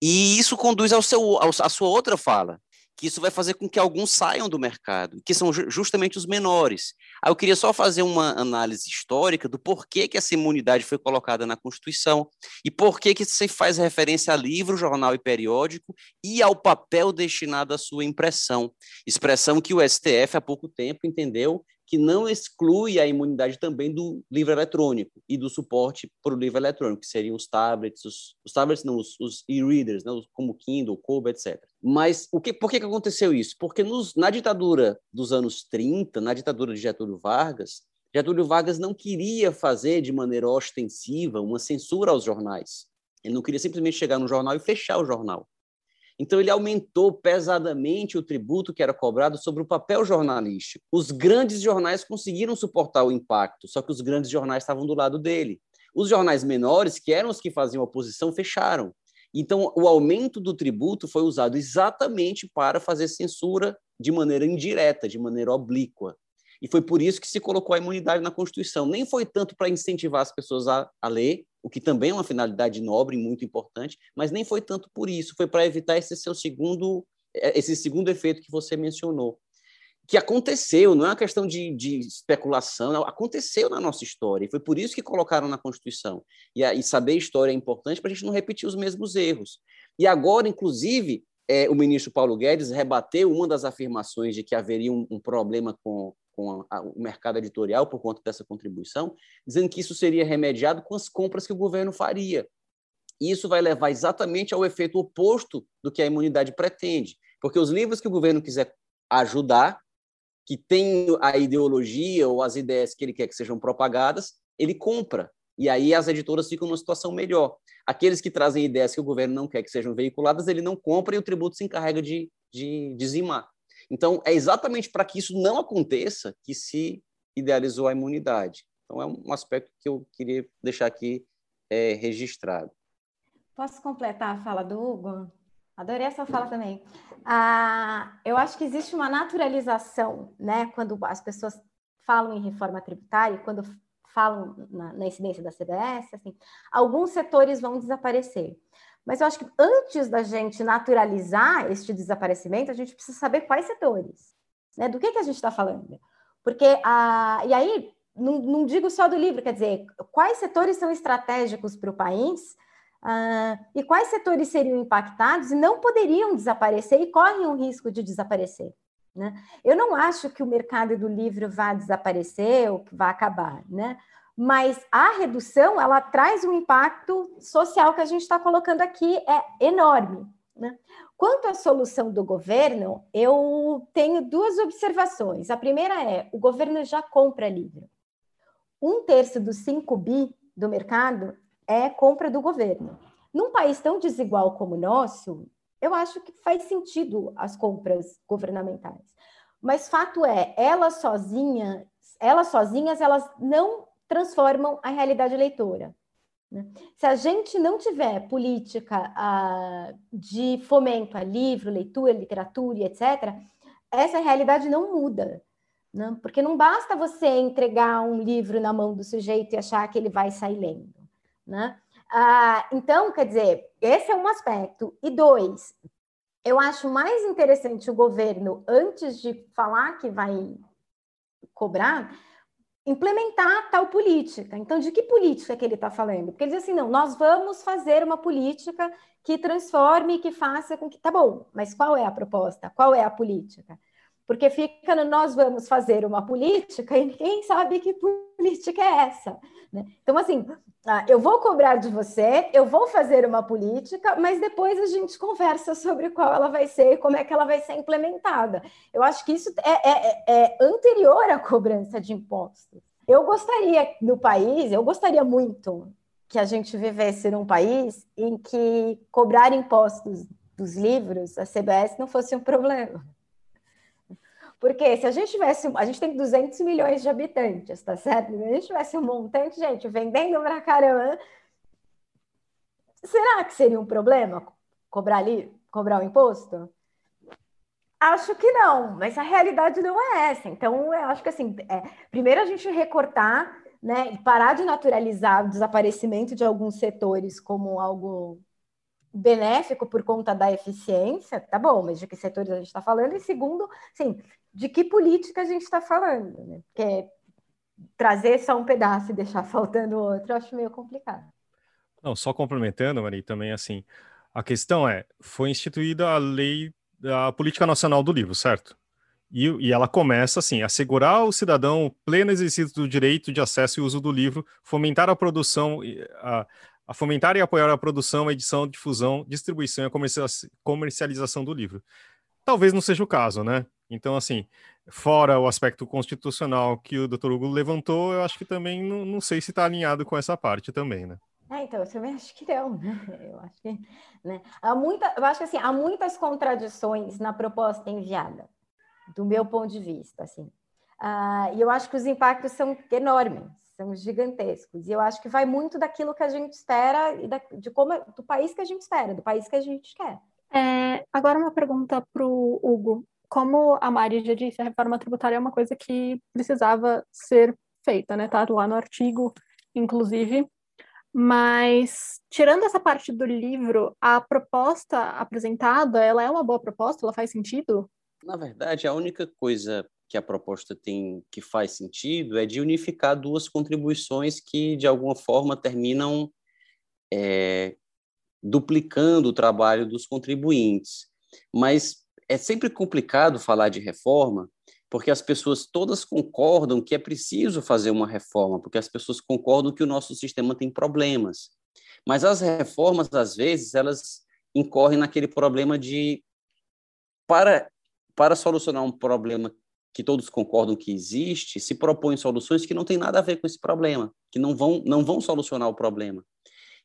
E isso conduz ao seu, ao, à sua outra fala, que isso vai fazer com que alguns saiam do mercado, que são justamente os menores. Aí eu queria só fazer uma análise histórica do porquê que essa imunidade foi colocada na Constituição e por que se faz referência a livro, jornal e periódico e ao papel destinado à sua impressão. Expressão que o STF há pouco tempo entendeu que não exclui a imunidade também do livro eletrônico e do suporte para o livro eletrônico, que seriam os tablets, os, os tablets não, os, os e-readers, né, como Kindle, Kobo, etc. Mas o que, por que, que aconteceu isso? Porque nos, na ditadura dos anos 30, na ditadura de Getúlio Vargas, Getúlio Vargas não queria fazer de maneira ostensiva uma censura aos jornais. Ele não queria simplesmente chegar no jornal e fechar o jornal. Então, ele aumentou pesadamente o tributo que era cobrado sobre o papel jornalístico. Os grandes jornais conseguiram suportar o impacto, só que os grandes jornais estavam do lado dele. Os jornais menores, que eram os que faziam oposição, fecharam. Então, o aumento do tributo foi usado exatamente para fazer censura de maneira indireta, de maneira oblíqua. E foi por isso que se colocou a imunidade na Constituição. Nem foi tanto para incentivar as pessoas a, a, ler, o que também é uma finalidade nobre e muito importante, mas nem foi tanto por isso. Foi para evitar esse seu segundo, é, esse segundo efeito que você mencionou. Que aconteceu, não é uma questão de, de especulação, não, aconteceu na nossa história. E foi por isso que colocaram na Constituição. E, e saber história é importante para a gente não repetir os mesmos erros. E agora, inclusive, é, o ministro Paulo Guedes rebateu uma das afirmações de que haveria um, um problema com com a, o mercado editorial por conta dessa contribuição, dizendo que isso seria remediado com as compras que o governo faria. E isso vai levar exatamente ao efeito oposto do que a imunidade pretende, porque os livros que o governo quiser ajudar, que tem a ideologia ou as ideias que ele quer que sejam propagadas, ele compra. E aí as editoras ficam numa situação melhor. Aqueles que trazem ideias que o governo não quer que sejam veiculadas, ele não compra e o tributo se encarrega de, de dizimar. Então, é exatamente para que isso não aconteça que se idealizou a imunidade. Então, é um aspecto que eu queria deixar aqui é, registrado. Posso completar a fala do Hugo? Adorei essa fala também. Ah, eu acho que existe uma naturalização, né, quando as pessoas falam em reforma tributária, quando falam na, na incidência da CBS, assim, alguns setores vão desaparecer. Mas eu acho que antes da gente naturalizar este desaparecimento, a gente precisa saber quais setores, né? Do que, que a gente está falando. Porque, a... e aí, não, não, digo só do livro, quer dizer, quais setores são estratégicos para o país uh, e quais setores seriam impactados e não poderiam desaparecer e correm o risco de desaparecer. Né? Eu não acho que o mercado do livro vá desaparecer ou vá acabar, né? Mas a redução ela traz um impacto social que a gente está colocando aqui é enorme. Né? Quanto à solução do governo, eu tenho duas observações. A primeira é: o governo já compra livro. Um terço dos 5 bi do mercado é compra do governo. Num país tão desigual como o nosso, eu acho que faz sentido as compras governamentais. Mas fato é, elas sozinhas, elas sozinhas, elas não transformam a realidade leitora. Né? Se a gente não tiver política ah, de fomento a livro, leitura, literatura, etc., essa realidade não muda. Né? Porque não basta você entregar um livro na mão do sujeito e achar que ele vai sair lendo. Né? Ah, então, quer dizer, esse é um aspecto. E dois, eu acho mais interessante o governo, antes de falar que vai cobrar, implementar tal política. Então, de que política que ele está falando? Porque ele diz assim, não, nós vamos fazer uma política que transforme, que faça com que... Tá bom, mas qual é a proposta? Qual é a política? Porque fica no nós vamos fazer uma política e ninguém sabe que política é essa. Né? Então, assim, ah, eu vou cobrar de você, eu vou fazer uma política, mas depois a gente conversa sobre qual ela vai ser e como é que ela vai ser implementada. Eu acho que isso é, é, é anterior à cobrança de impostos. Eu gostaria no país, eu gostaria muito que a gente vivesse num país em que cobrar impostos dos livros, a CBS, não fosse um problema. Porque se a gente tivesse, a gente tem 200 milhões de habitantes, tá certo? Se a gente tivesse um montante, gente, vendendo pra caramba, será que seria um problema cobrar ali, cobrar o imposto? Acho que não, mas a realidade não é essa. Então, eu acho que assim, é, primeiro a gente recortar, né, e parar de naturalizar o desaparecimento de alguns setores como algo benéfico por conta da eficiência, tá bom, mas de que setores a gente está falando? E segundo, sim, de que política a gente está falando? Né? Porque trazer só um pedaço e deixar faltando outro, eu acho meio complicado. Não, só complementando, Maria, também assim, a questão é, foi instituída a lei da Política Nacional do Livro, certo? E, e, ela começa assim: assegurar ao cidadão pleno exercício do direito de acesso e uso do livro, fomentar a produção, a, a fomentar e apoiar a produção, a edição, difusão, distribuição e a comercialização do livro. Talvez não seja o caso, né? Então, assim, fora o aspecto constitucional que o Dr. Hugo levantou, eu acho que também não, não sei se está alinhado com essa parte também, né? É, então, eu também acho que não, né? Eu acho que, né? Há muita, eu acho que assim, há muitas contradições na proposta enviada do meu ponto de vista, assim. Ah, e eu acho que os impactos são enormes, são gigantescos. E eu acho que vai muito daquilo que a gente espera e da, de como do país que a gente espera, do país que a gente quer. É, agora uma pergunta para o Hugo. Como a Mari já disse, a reforma tributária é uma coisa que precisava ser feita, né? Tá lá no artigo, inclusive. Mas tirando essa parte do livro, a proposta apresentada, ela é uma boa proposta? Ela faz sentido? Na verdade, a única coisa que a proposta tem que faz sentido é de unificar duas contribuições que, de alguma forma, terminam é, duplicando o trabalho dos contribuintes. Mas é sempre complicado falar de reforma, porque as pessoas todas concordam que é preciso fazer uma reforma, porque as pessoas concordam que o nosso sistema tem problemas. Mas as reformas, às vezes, elas incorrem naquele problema de para para solucionar um problema que todos concordam que existe, se propõem soluções que não têm nada a ver com esse problema, que não vão, não vão solucionar o problema.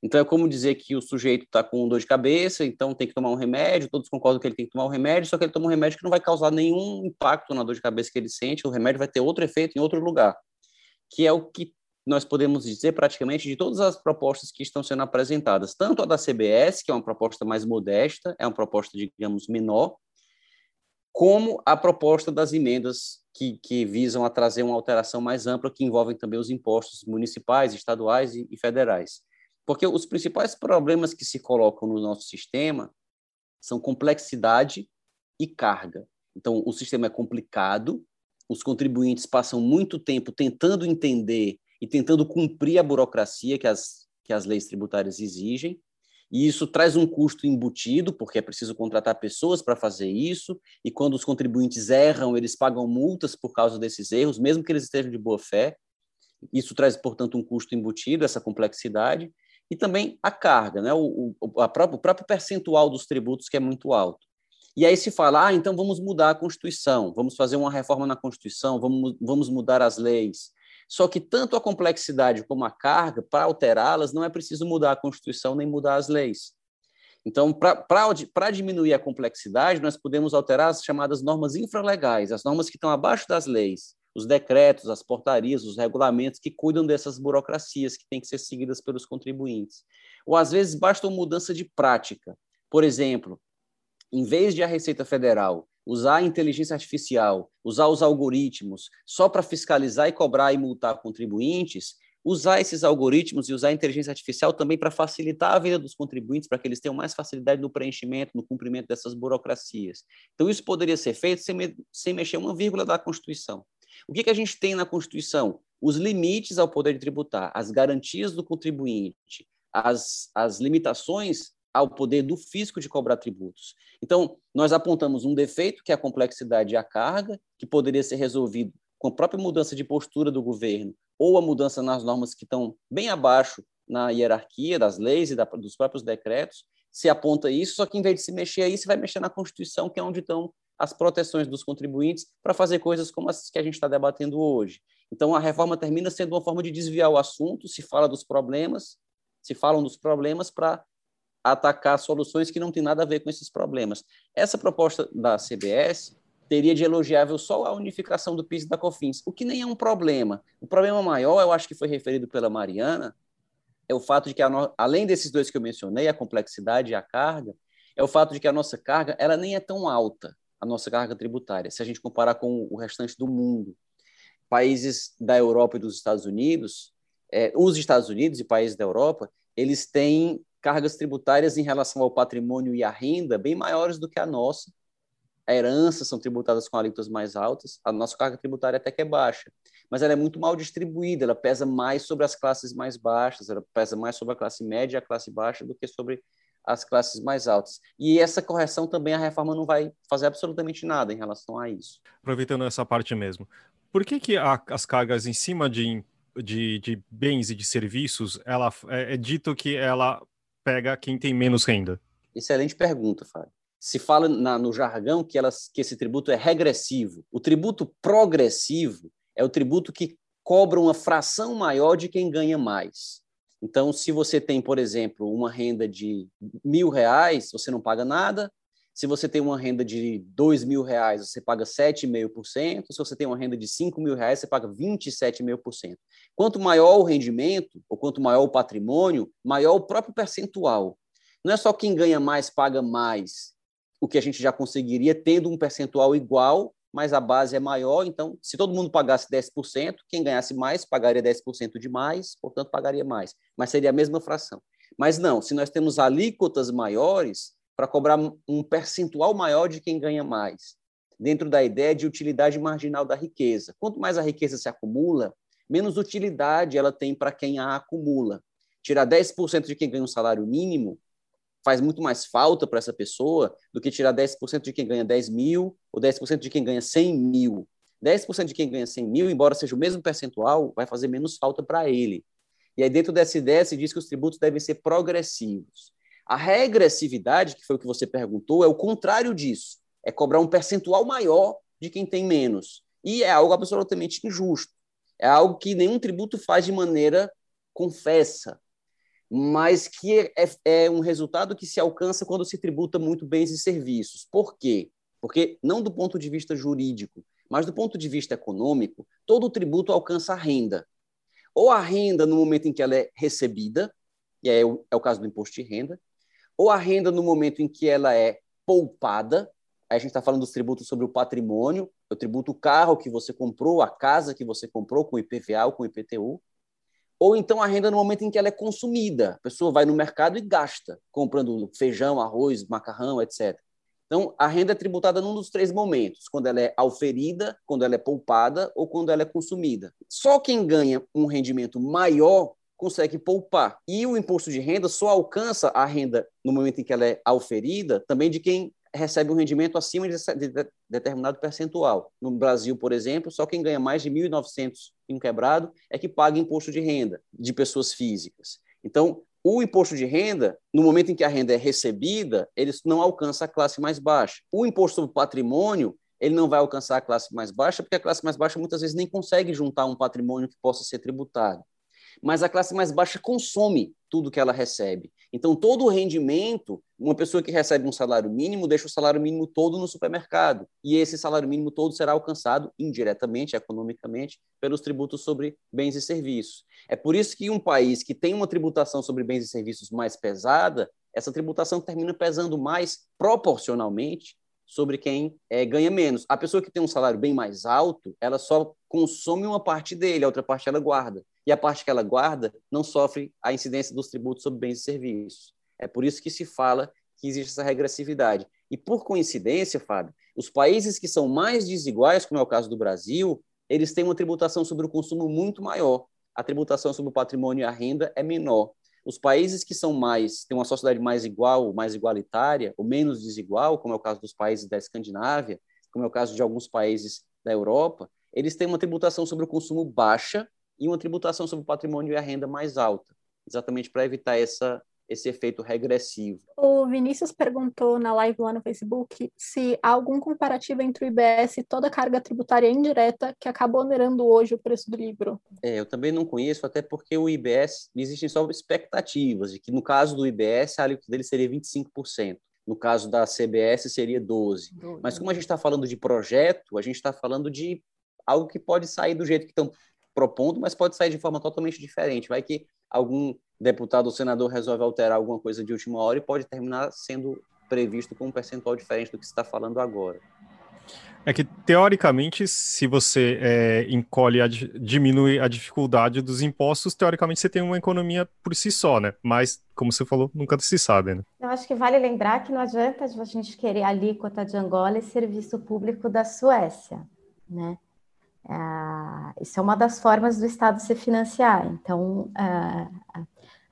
Então, é como dizer que o sujeito está com dor de cabeça, então tem que tomar um remédio, todos concordam que ele tem que tomar um remédio, só que ele toma um remédio que não vai causar nenhum impacto na dor de cabeça que ele sente, o remédio vai ter outro efeito em outro lugar, que é o que nós podemos dizer praticamente de todas as propostas que estão sendo apresentadas, tanto a da CBS, que é uma proposta mais modesta, é uma proposta, digamos, menor, como a proposta das emendas que, que, visam a trazer uma alteração mais ampla, que envolvem também os impostos municipais, estaduais e, e federais. Porque os principais problemas que se colocam no nosso sistema são complexidade e carga. Então, o sistema é complicado, os contribuintes passam muito tempo tentando entender e tentando cumprir a burocracia que as, que as leis tributárias exigem, e isso traz um custo embutido, porque é preciso contratar pessoas para fazer isso, e quando os contribuintes erram, eles pagam multas por causa desses erros, mesmo que eles estejam de boa fé. Isso traz, portanto, um custo embutido, essa complexidade, e também a carga, né? o, o, o próprio percentual dos tributos, que é muito alto. E aí se fala, ah, então vamos mudar a Constituição, vamos fazer uma reforma na Constituição, vamos, vamos mudar as leis. Só que tanto a complexidade como a carga, para alterá-las, não é preciso mudar a Constituição nem mudar as leis. Então, para diminuir a complexidade, nós podemos alterar as chamadas normas infralegais, as normas que estão abaixo das leis, os decretos, as portarias, os regulamentos que cuidam dessas burocracias que têm que ser seguidas pelos contribuintes. Ou, às vezes, basta uma mudança de prática. Por exemplo, em vez de a Receita Federal usar a inteligência artificial, usar os algoritmos só para fiscalizar e cobrar e multar contribuintes, usar esses algoritmos e usar a inteligência artificial também para facilitar a vida dos contribuintes, para que eles tenham mais facilidade no preenchimento, no cumprimento dessas burocracias. Então, isso poderia ser feito sem, sem mexer uma vírgula da Constituição. O que, que a gente tem na Constituição? Os limites ao poder de tributar, as garantias do contribuinte, as, as limitações ao poder do fisco de cobrar tributos. Então, nós apontamos um defeito, que é a complexidade e a carga, que poderia ser resolvido com a própria mudança de postura do governo ou a mudança nas normas que estão bem abaixo na hierarquia das leis e da, dos próprios decretos, se aponta isso, só que em vez de se mexer aí, você vai mexer na Constituição, que é onde estão as proteções dos contribuintes para fazer coisas como as que a gente está debatendo hoje. Então, a reforma termina sendo uma forma de desviar o assunto, se fala dos problemas, se falam dos problemas para atacar soluções que não têm nada a ver com esses problemas. Essa proposta da CBS teria de elogiável só a unificação do PIS e da COFINS, o que nem é um problema. O problema maior, eu acho que foi referido pela Mariana, é o fato de que, no... além desses dois que eu mencionei, a complexidade e a carga, é o fato de que a nossa carga ela nem é tão alta, a nossa carga tributária, se a gente comparar com o restante do mundo. Países da Europa e dos Estados Unidos, é, os Estados Unidos e países da Europa, eles têm cargas tributárias em relação ao patrimônio e à renda bem maiores do que a nossa. A herança são tributadas com alíquotas mais altas, a nossa carga tributária até que é baixa, mas ela é muito mal distribuída, ela pesa mais sobre as classes mais baixas, ela pesa mais sobre a classe média e a classe baixa do que sobre as classes mais altas. E essa correção também a reforma não vai fazer absolutamente nada em relação a isso. Aproveitando essa parte mesmo, por que, que a, as cargas em cima de, de, de, bens e de serviços, ela é, é dito que ela pega quem tem menos renda? Excelente pergunta, Fábio. Se fala na, no jargão que, elas, que esse tributo é regressivo. O tributo progressivo é o tributo que cobra uma fração maior de quem ganha mais. Então, se você tem, por exemplo, uma renda de mil reais, você não paga nada. Se você tem uma renda de dois mil reais, você paga 7,5%. Se você tem uma renda de cinco mil reais, você paga 27,5%. Quanto maior o rendimento, ou quanto maior o patrimônio, maior o próprio percentual. Não é só quem ganha mais paga mais, o que a gente já conseguiria tendo um percentual igual mas a base é maior, então, se todo mundo pagasse 10%, quem ganhasse mais pagaria 10% de mais, portanto, pagaria mais, mas seria a mesma fração. Mas não, se nós temos alíquotas maiores, para cobrar um percentual maior de quem ganha mais, dentro da ideia de utilidade marginal da riqueza. Quanto mais a riqueza se acumula, menos utilidade ela tem para quem a acumula. Tirar 10% de quem ganha um salário mínimo faz muito mais falta para essa pessoa do que tirar 10% de quem ganha 10 mil ou 10% de quem ganha 100 mil. 10% de quem ganha 100 mil, embora seja o mesmo percentual, vai fazer menos falta para ele. E aí, dentro dessa ideia, se diz que os tributos devem ser progressivos. A regressividade, que foi o que você perguntou, é o contrário disso. É cobrar um percentual maior de quem tem menos. E é algo absolutamente injusto. É algo que nenhum tributo faz de maneira confessa mas que é, é, é, um resultado que se alcança quando se tributa muito bens e serviços. Por quê? Porque, não do ponto de vista jurídico, mas do ponto de vista econômico, todo tributo alcança a renda. Ou a renda no momento em que ela é recebida, e é o, é o caso do imposto de renda, ou a renda no momento em que ela é poupada, aí a gente está falando dos tributos sobre o patrimônio, o tributo carro que você comprou, a casa que você comprou com IPVA ou com IPTU, ou então a renda no momento em que ela é consumida. A pessoa vai no mercado e gasta, comprando feijão, arroz, macarrão, etc. Então, a renda é tributada num dos três momentos: quando ela é auferida, quando ela é poupada ou quando ela é consumida. Só quem ganha um rendimento maior consegue poupar. E o imposto de renda só alcança a renda no momento em que ela é auferida também de quem recebe um rendimento acima de, determinado percentual. No Brasil, por exemplo, só quem ganha mais de 1.900 em um quebrado é que paga imposto de renda de pessoas físicas. Então, o imposto de renda, no momento em que a renda é recebida, ele não alcança a classe mais baixa. O imposto sobre patrimônio, ele não vai alcançar a classe mais baixa, porque a classe mais baixa muitas vezes nem consegue juntar um patrimônio que possa ser tributado mas a classe mais baixa consome tudo que ela recebe. Então, todo o rendimento, uma pessoa que recebe um salário mínimo deixa o salário mínimo todo no supermercado. E esse salário mínimo todo será alcançado indiretamente, economicamente, pelos tributos sobre bens e serviços. É por isso que um país que tem uma tributação sobre bens e serviços mais pesada, essa tributação termina pesando mais proporcionalmente sobre quem é, ganha menos. A pessoa que tem um salário bem mais alto, ela só consome uma parte dele, a outra parte ela guarda e a parte que ela guarda não sofre a incidência dos tributos sobre bens e serviços. É por isso que se fala que existe essa regressividade. E por coincidência, Fábio, os países que são mais desiguais, como é o caso do Brasil, eles têm uma tributação sobre o consumo muito maior. A tributação sobre o patrimônio e a renda é menor. Os países que são mais, têm uma sociedade mais igual, mais igualitária, ou menos desigual, como é o caso dos países da Escandinávia, como é o caso de alguns países da Europa, eles têm uma tributação sobre o consumo baixa e uma tributação sobre o patrimônio e a renda mais alta, exatamente para evitar essa, esse efeito regressivo. O Vinícius perguntou na live lá no Facebook se há algum comparativo entre o IBS e toda a carga tributária indireta que acaba onerando hoje o preço do livro. É, eu também não conheço, até porque o IBS, existem só expectativas de que no caso do IBS a alíquota dele seria 25%. No caso da CBS seria 12. 12. Mas como a gente está falando de projeto, a gente está falando de algo que pode sair do jeito que estão propondo, mas pode sair de forma totalmente diferente. Vai que algum deputado ou senador resolve alterar alguma coisa de última hora e pode terminar sendo previsto com um percentual diferente do que se está falando agora. É que, teoricamente, se você é, encolhe, a, diminui a dificuldade dos impostos, teoricamente você tem uma economia por si só, né? Mas, como você falou, nunca se sabe, né? Eu acho que vale lembrar que não adianta a gente querer a alíquota de Angola e serviço público da Suécia, né? Ah, isso é uma das formas do Estado se financiar. Então, ah,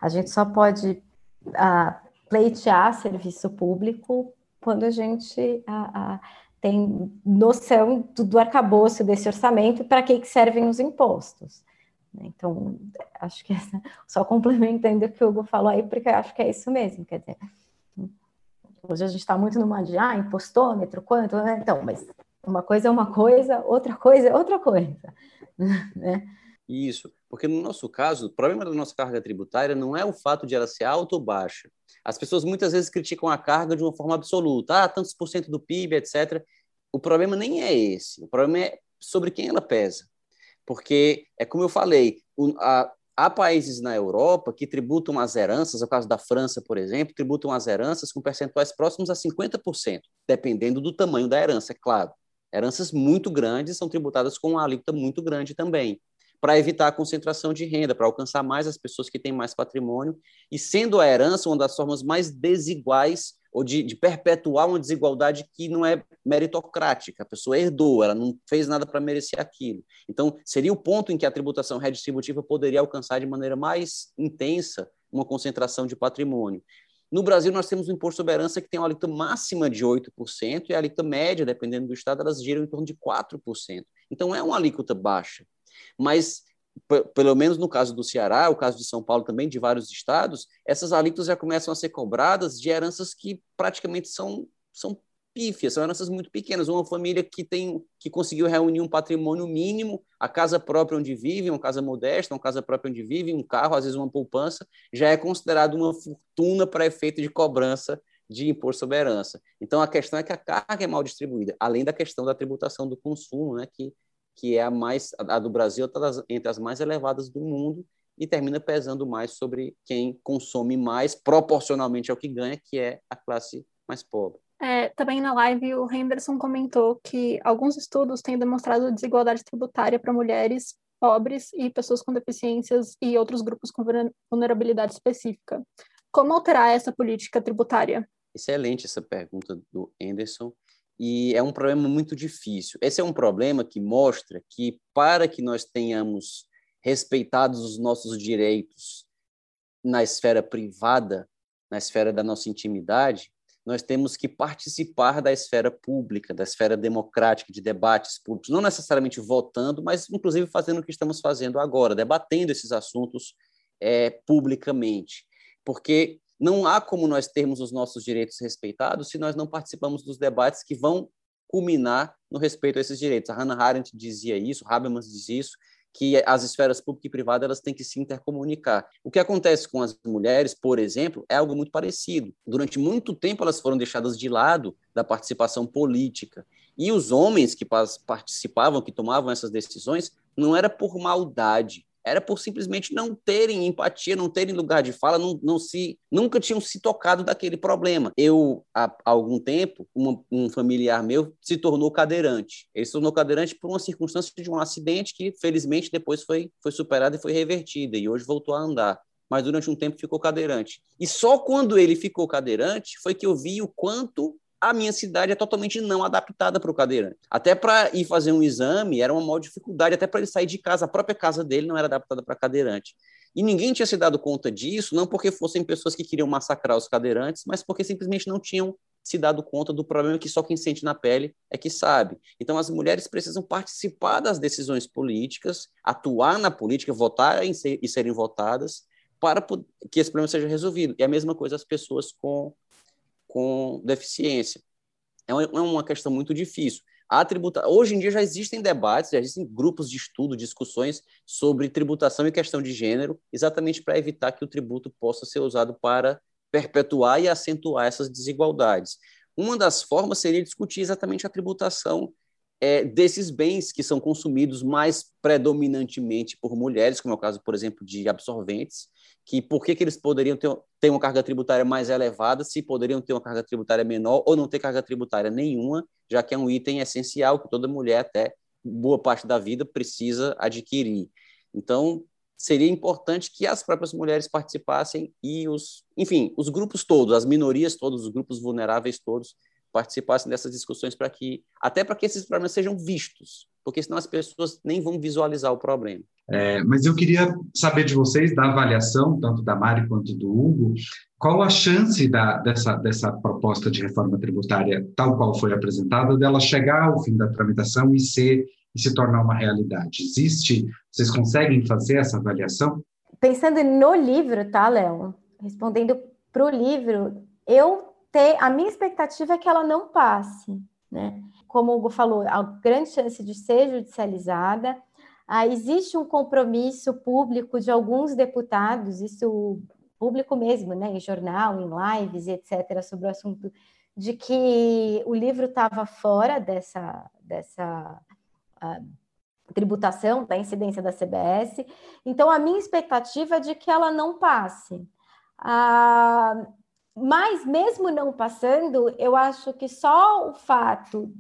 a gente só pode ah, pleitear serviço público quando a gente tem noção do, do arcabouço desse orçamento e para que, que servem os impostos. Então, acho que essa, só complementando o que o Hugo falou aí, porque acho que é isso mesmo, quer dizer, hoje a gente está muito numa de, ah, impostômetro, quanto, né? então, mas uma coisa é uma coisa, outra coisa é outra coisa, né? Isso, porque no nosso caso, o problema da nossa carga tributária não é o fato de ela ser alta ou baixa. As pessoas muitas vezes criticam a carga de uma forma absoluta, ah, tantos por cento do PIB, etc. O problema nem é esse, o problema é sobre quem ela pesa. Porque, é como eu falei, o, a, há países na Europa que tributam as heranças, é o caso da França, por exemplo, tributam as heranças com percentuais próximos a 50%, dependendo do tamanho da herança, é claro. Heranças muito grandes são tributadas com uma alíquota muito grande também para evitar a concentração de renda, para alcançar mais as pessoas que têm mais patrimônio, e sendo a herança uma das formas mais desiguais ou de, de perpetuar uma desigualdade que não é meritocrática, a pessoa herdou, ela não fez nada para merecer aquilo. Então, seria o ponto em que a tributação redistributiva poderia alcançar de maneira mais intensa uma concentração de patrimônio. No Brasil, nós temos um imposto sobre herança que tem uma alíquota máxima de 8% e a alíquota média, dependendo do estado, elas giram em torno de 4%. Então, é uma alíquota baixa. Mas, pelo menos no caso do Ceará, o caso de São Paulo também, de vários estados, essas alíquotas já começam a ser cobradas de heranças que praticamente são, são pífias, são heranças muito pequenas. Uma família que tem que conseguiu reunir um patrimônio mínimo, a casa própria onde vive, uma casa modesta, uma casa própria onde vive, um carro, às vezes uma poupança, já é considerado uma fortuna para efeito de cobrança de imposto sobre herança. Então a questão é que a carga é mal distribuída, além da questão da tributação do consumo, né, que que é a mais a do Brasil está entre as mais elevadas do mundo e termina pesando mais sobre quem consome mais proporcionalmente ao que ganha, que é a classe mais pobre. É, também na live o Henderson comentou que alguns estudos têm demonstrado desigualdade tributária para mulheres pobres e pessoas com deficiências e outros grupos com vulnerabilidade específica. Como alterar essa política tributária? Excelente essa pergunta do Henderson e é um problema muito difícil. Esse é um problema que mostra que, para que nós tenhamos respeitados os nossos direitos na esfera privada, na esfera da nossa intimidade, nós temos que participar da esfera pública, da esfera democrática, de debates públicos, não necessariamente votando, mas inclusive fazendo o que estamos fazendo agora, debatendo esses assuntos é, publicamente. Porque não há como nós termos os nossos direitos respeitados se nós não participamos dos debates que vão culminar no respeito a esses direitos. A Hannah Arendt dizia isso, Habermas diz isso, que as esferas pública e privada elas têm que se intercomunicar. O que acontece com as mulheres, por exemplo, é algo muito parecido. Durante muito tempo elas foram deixadas de lado da participação política. E os homens que participavam, que tomavam essas decisões, não era por maldade, era por simplesmente não terem empatia, não terem lugar de fala, não, não se, nunca tinham se tocado daquele problema. Eu, há, algum tempo, uma, um familiar meu se tornou cadeirante. Ele se tornou cadeirante por uma circunstância de um acidente que, felizmente, depois foi, foi superado e foi revertida, e hoje voltou a andar. Mas durante um tempo ficou cadeirante. E só quando ele ficou cadeirante foi que eu vi o quanto a minha cidade é totalmente não adaptada para o cadeirante. Até para ir fazer um exame era uma maior dificuldade, até para ele sair de casa, a própria casa dele não era adaptada para cadeirante. E ninguém tinha se dado conta disso, não porque fossem pessoas que queriam massacrar os cadeirantes, mas porque simplesmente não tinham se dado conta do problema que só quem sente na pele é que sabe. Então, as mulheres precisam participar das decisões políticas, atuar na política, votar e serem votadas, para que esse problema seja resolvido. E a mesma coisa as pessoas com com deficiência. É uma é questão muito difícil. A tributa... Hoje em dia já existem debates, já existem grupos de estudo, discussões sobre tributação e questão de gênero, exatamente para evitar que o tributo possa ser usado para perpetuar e acentuar essas desigualdades. Uma das formas seria discutir exatamente a tributação é, desses bens que são consumidos mais predominantemente por mulheres, como é o caso, por exemplo, de absorventes, que por que, que eles poderiam ter, ter uma carga tributária mais elevada se poderiam ter uma carga tributária menor ou não ter carga tributária nenhuma, já que é um item essencial que toda mulher, até boa parte da vida, precisa adquirir. Então, seria importante que as próprias mulheres participassem e os, enfim, os grupos todos, as minorias todos, os grupos vulneráveis todos, participassem dessas discussões para que, até para que esses problemas sejam vistos, porque senão as pessoas nem vão visualizar o problema. É, mas eu queria saber de vocês, da avaliação, tanto da Mari quanto do Hugo, qual a chance da, dessa, dessa proposta de reforma tributária, tal qual foi apresentada, dela chegar ao fim da tramitação e, ser, e se tornar uma realidade? Existe? Vocês conseguem fazer essa avaliação? Pensando no livro, tá, Léo? Respondendo para o livro, eu ter, a minha expectativa é que ela não passe, né? Como o Hugo falou, há grande chance de ser judicializada. Ah, existe um compromisso público de alguns deputados, isso público mesmo, né, em jornal, em lives etc., sobre o assunto, de que o livro estava fora dessa, dessa uh, tributação, da incidência da CBS. Então, a minha expectativa é de que ela não passe. Uh, mas mesmo não passando, eu acho que só o fato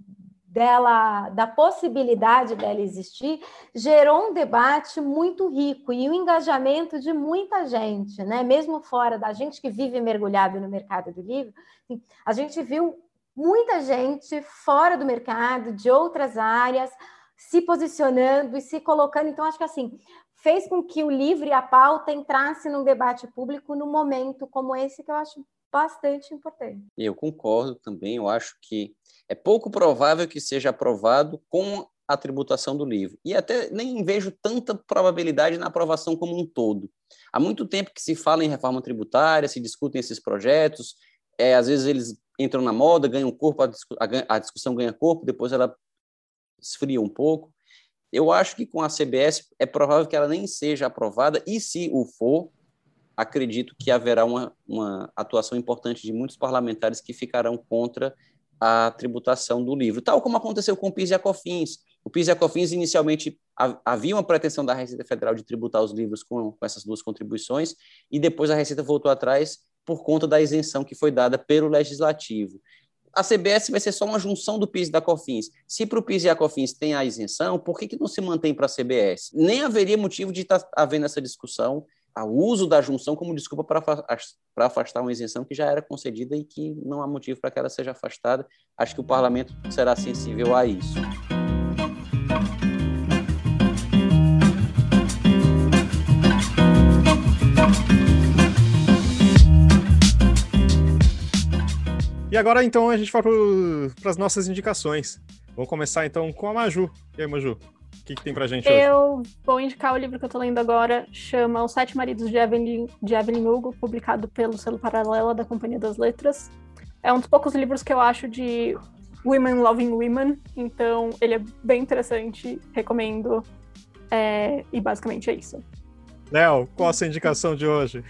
dela, da possibilidade dela existir, gerou um debate muito rico e o um engajamento de muita gente, né? Mesmo fora da gente que vive mergulhado no mercado do livro, assim, a gente viu muita gente fora do mercado, de outras áreas, se posicionando e se colocando. Então, acho que assim, fez com que o livro e a pauta entrasse num debate público num momento como esse que eu acho bastante importante. Eu concordo também, eu acho que é pouco provável que seja aprovado com a tributação do livro. E até nem vejo tanta probabilidade na aprovação como um todo. Há muito tempo que se fala em reforma tributária, se discutem esses projetos, é, às vezes eles entram na moda, ganham corpo, a, a discussão ganha corpo, depois ela esfria um pouco. Eu acho que com a CBS é provável que ela nem seja aprovada, e se o for, acredito que haverá uma, uma atuação importante de muitos parlamentares que ficarão contra a tributação do livro, tal como aconteceu com o PIS e a COFINS. O PIS e a COFINS, inicialmente, havia uma pretensão da Receita Federal de tributar os livros com, com essas duas contribuições, e depois a Receita voltou atrás por conta da isenção que foi dada pelo Legislativo. A CBS vai ser só uma junção do PIS e da COFINS. Se para o PIS e a COFINS tem a isenção, por que, que não se mantém para a CBS? Nem haveria motivo de estar tá havendo essa discussão o uso da junção como desculpa para afastar uma isenção que já era concedida e que não há motivo para que ela seja afastada. Acho que o parlamento será sensível a isso. E agora então a gente vai para as nossas indicações. Vamos começar então com a Maju. E aí, Maju? O que, que tem pra gente eu hoje? vou indicar o livro que eu tô lendo agora, chama Os Sete Maridos de Evelyn, de Evelyn Hugo, publicado pelo selo Paralela da Companhia das Letras. É um dos poucos livros que eu acho de Women Loving Women, então ele é bem interessante, recomendo. É, e basicamente é isso. Léo, qual a sua indicação de hoje?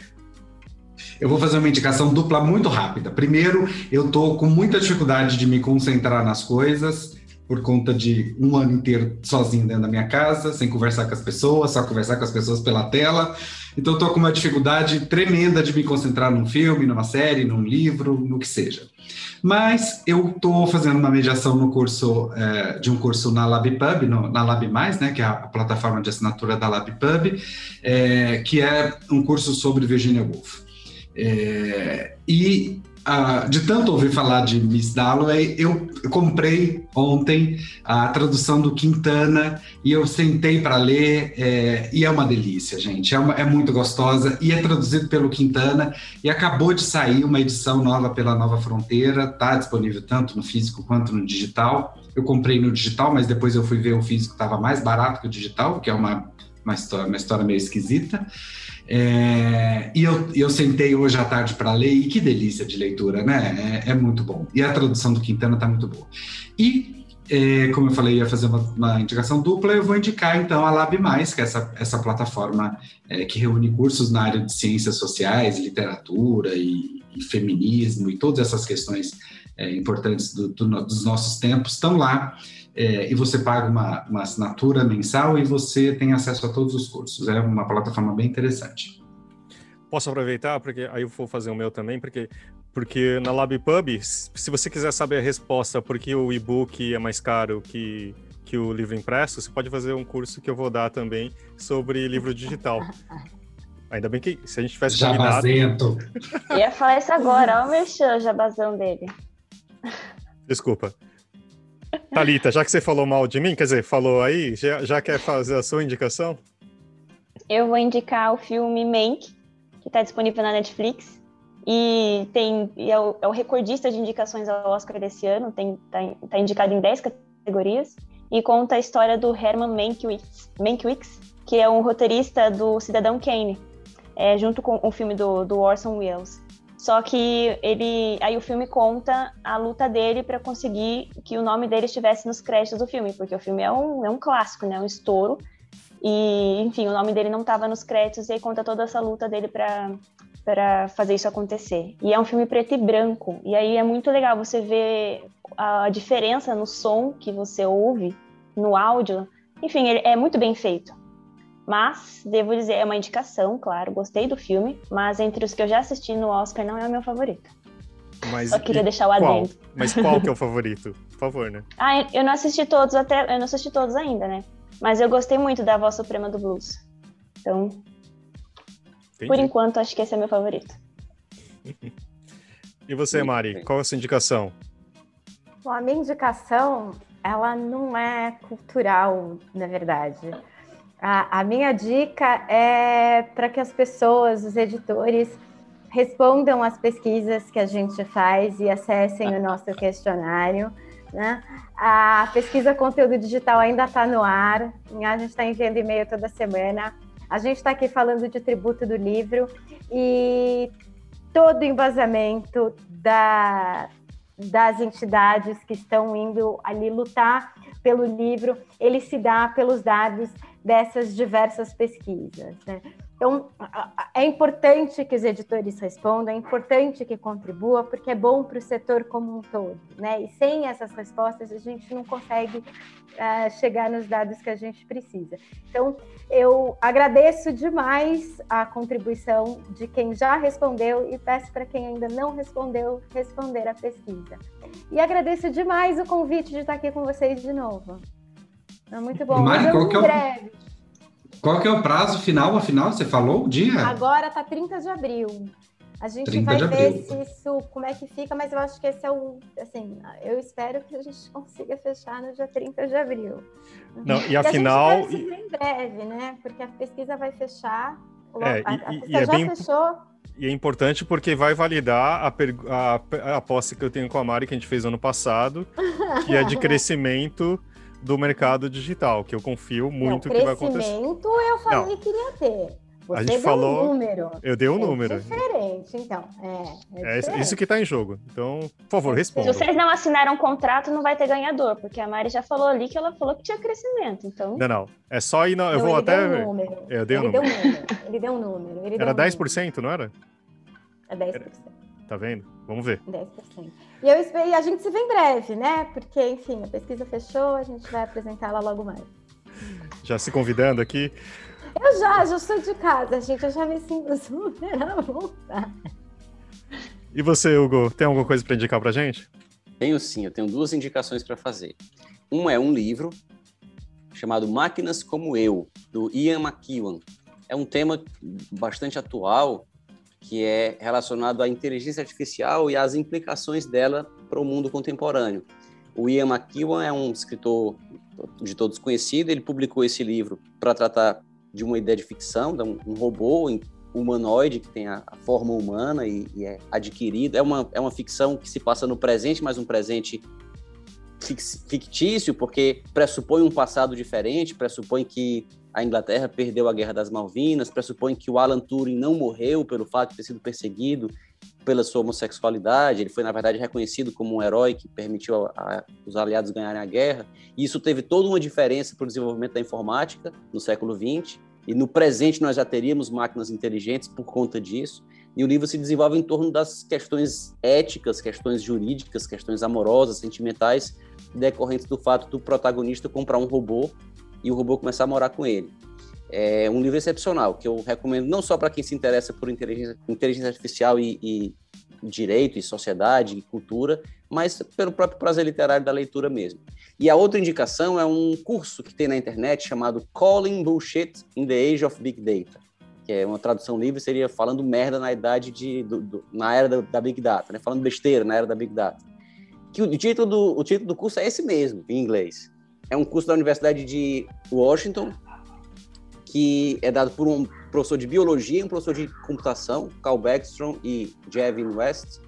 Eu vou fazer uma indicação dupla muito rápida. Primeiro, eu estou com muita dificuldade de me concentrar nas coisas por conta de um ano inteiro sozinho dentro da minha casa, sem conversar com as pessoas, só conversar com as pessoas pela tela. Então, estou com uma dificuldade tremenda de me concentrar num filme, numa série, num livro, no que seja. Mas eu estou fazendo uma mediação no curso é, de um curso na LabPub, no, na Lab né, que é a plataforma de assinatura da LabPub, é, que é um curso sobre Virginia Woolf. É, e ah, de tanto ouvir falar de Miss Dalloway, eu comprei ontem a tradução do Quintana e eu sentei para ler é, e é uma delícia, gente. É, uma, é, muito gostosa e é traduzido pelo Quintana e acabou de sair uma edição nova pela Nova Fronteira. Está disponível tanto no físico quanto no digital. Eu comprei no digital, mas depois eu fui ver o físico estava mais barato que o digital, que é uma, uma, história, uma história meio esquisita. É, e eu, eu sentei hoje à tarde para ler, e que delícia de leitura, né? É, é muito bom. E a tradução do Quintana está muito boa. E, é, como eu falei, ia fazer uma, uma, indicação dupla, eu vou indicar então a Lab, que é essa, essa plataforma é, que reúne cursos na área de ciências sociais, literatura e, e feminismo e todas essas questões é, importantes do, do, dos nossos tempos estão lá é, e você paga uma, uma assinatura mensal e você tem acesso a todos os cursos. É uma plataforma bem interessante. Posso aproveitar, porque aí eu vou fazer o meu também, porque Porque na LabPub, se você quiser saber a resposta por que o e-book é mais caro que, que o livro impresso, você pode fazer um curso que eu vou dar também sobre livro digital. Ainda bem que se a gente tivesse Jabazento. combinado... Ia falar isso agora, olha o merchan, jabazão dele. Desculpa. Thalita, já que você falou mal de mim, quer dizer, falou aí, já, já quer fazer a sua indicação? Eu vou indicar o filme Mank, que está disponível na Netflix. E tem e é, o, é, o, recordista de indicações ao Oscar desse ano, está tá indicado em 10 categorias, e conta a história do Herman Mankiewicz, que é um roteirista do Cidadão Kane, é, junto com o filme do, do Orson Welles. Só que ele, aí o filme conta a luta dele para conseguir que o nome dele estivesse nos créditos do filme, porque o filme é um, é um clássico, né, um estouro. E, enfim, o nome dele não estava nos créditos e aí conta toda essa luta dele para para fazer isso acontecer. E é um filme preto e branco. E aí é muito legal você ver a diferença no som que você ouve, no áudio. Enfim, ele é muito bem feito. Mas, devo dizer, é uma indicação, claro, gostei do filme, mas entre os que eu já assisti no Oscar não é o meu favorito. Mas Só queria deixar o adendo. Mas qual que é o favorito? Por favor, né? Ah, eu não assisti todos até, eu não assisti todos ainda, né? Mas eu gostei muito da Voz Suprema do Blues. Então, Entendi. por enquanto, acho que esse é meu favorito. e você, Mari, qual é a sua indicação? Bom, a minha indicação, ela não é cultural, na verdade. A, a minha dica é para que as pessoas, os editores, respondam às pesquisas que a gente faz e acessem o nosso questionário. Né? A pesquisa conteúdo digital ainda está no ar, a gente está enviando e-mail toda semana. A gente está aqui falando de tributo do livro e todo o embasamento da, das entidades que estão indo ali lutar pelo livro, ele se dá pelos dados dessas diversas pesquisas. Né? Então, é importante que os editores respondam, é importante que contribua, porque é bom para o setor como um todo. Né? E sem essas respostas, a gente não consegue uh, chegar nos dados que a gente precisa. Então, eu agradeço demais a contribuição de quem já respondeu e peço para quem ainda não respondeu, responder a pesquisa. E agradeço demais o convite de estar aqui com vocês de novo. É muito bom. Mari, qual, que é o, qual que é o prazo final, afinal? Você falou o dia? Agora tá 30 de abril. A gente vai ver se isso, como é que fica, mas eu acho que esse é o, assim, eu espero que a gente consiga fechar no dia 30 de abril. Não, e afinal... E a gente vai em breve, né? Porque a pesquisa vai fechar, é, a, a pesquisa e é já bem... fechou. E é importante porque vai validar a, a, a aposta que eu tenho com a Mari, que a gente fez ano passado, que é de crescimento do mercado digital, que eu confio muito não, que vai acontecer. Crescimento eu falei não. que iria ter. Você a gente falou. Um número. Eu dei um é número. Diferente, então. É, é, é isso que está em jogo. Então, por favor, responda. Se vocês não assinaram um contrato, não vai ter ganhador, porque a Mari já falou ali que ela falou que tinha crescimento. Então. Não, não. É só ir. Na... Eu vou até. Deu um número. Eu dei um ele número. Deu um número. Ele deu um número. Ele era deu um 10%, número. não era? É 10%. Tá vendo? Vamos ver. 10%. E, eu, e a gente se vê em breve, né? Porque, enfim, a pesquisa fechou, a gente vai apresentá-la logo mais. Já se convidando aqui. Eu já, já sou de casa, gente. Eu já me sinto super à vontade. E você, Hugo, tem alguma coisa para indicar para gente? Tenho sim, eu tenho duas indicações para fazer. Um é um livro chamado Máquinas como Eu, do Ian McEwan. É um tema bastante atual que é relacionado à inteligência artificial e às implicações dela para o mundo contemporâneo. O Ian McEwan é um escritor de todos conhecido, ele publicou esse livro para tratar de uma ideia de ficção, de um, robô humanoide que tem a, a forma humana e, e, é adquirido. É uma, é uma ficção que se passa no presente, mas um presente fictício, porque pressupõe um passado diferente, pressupõe que a Inglaterra perdeu a Guerra das Malvinas, pressupõe que o Alan Turing não morreu pelo fato de ter sido perseguido pela sua homossexualidade, ele foi, na verdade, reconhecido como um herói que permitiu a, a, os aliados ganharem a guerra, e isso teve toda uma diferença para o desenvolvimento da informática no século XX, e no presente nós já teríamos máquinas inteligentes por conta disso, e o livro se desenvolve em torno das questões éticas, questões jurídicas, questões amorosas, sentimentais, decorrentes do fato do protagonista comprar um robô e o robô começar a morar com ele. É um livro excepcional, que eu recomendo não só para quem se interessa por inteligência, inteligência artificial e, e direito e sociedade e cultura, mas pelo próprio prazer literário da leitura mesmo. E a outra indicação é um curso que tem na internet chamado Calling Bullshit in the Age of Big Data, que é uma tradução livre seria falando merda na idade de do, do, na era da, da, Big Data, né? Falando besteira na era da Big Data. Que o título do o título do curso é esse mesmo, em inglês. É um curso da Universidade de Washington, que é dado por um professor de biologia e um professor de computação, Carl Beckstrom e Jevin West,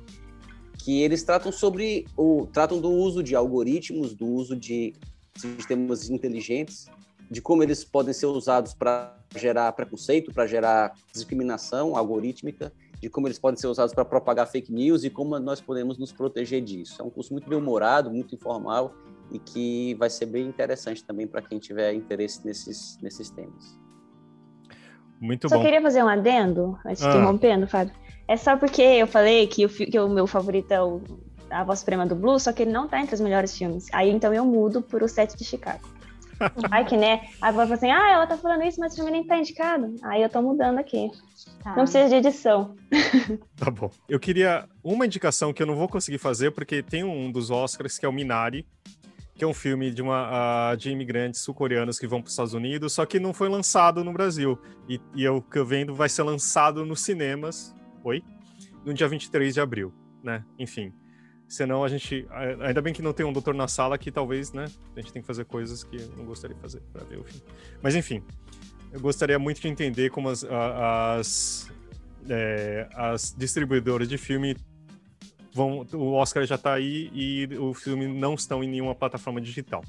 que eles tratam sobre o tratam do uso de algoritmos, do uso de sistemas inteligentes, de como eles podem ser usados para gerar preconceito, para gerar discriminação algorítmica, de como eles podem ser usados para propagar fake news e como nós podemos nos proteger disso. É um curso muito bem humorado, muito informal e que vai ser bem interessante também para quem tiver interesse nesses, nesses temas. Muito só bom. Só queria fazer um adendo, antes ah. de interrompendo, Fábio. É só porque eu falei que o, que o meu favorito é o, a Voz Suprema do Blues, só que ele não tá entre os melhores filmes. Aí então eu mudo por O Sete de Chicago. Ai, que né? Aí vai assim, ah, ela tá falando isso, mas o filme nem tá indicado. Aí eu tô mudando aqui. Tá. Não precisa de edição. Tá bom. Eu queria uma indicação que eu não vou conseguir fazer, porque tem um dos Oscars que é o Minari, que é um filme de, uma, uh, de imigrantes sul-coreanos que vão para os Estados Unidos, só que não foi lançado no Brasil. E, e eu que eu vendo vai ser lançado nos cinemas, oi? No dia 23 de abril, né? Enfim. Senão a gente. Ainda bem que não tem um doutor na sala que talvez, né? A gente tem que fazer coisas que eu não gostaria de fazer para ver o filme. Mas enfim. Eu gostaria muito de entender como as, as, é, as distribuidoras de filme vão, o Oscar já está aí e o filme não estão em nenhuma plataforma digital.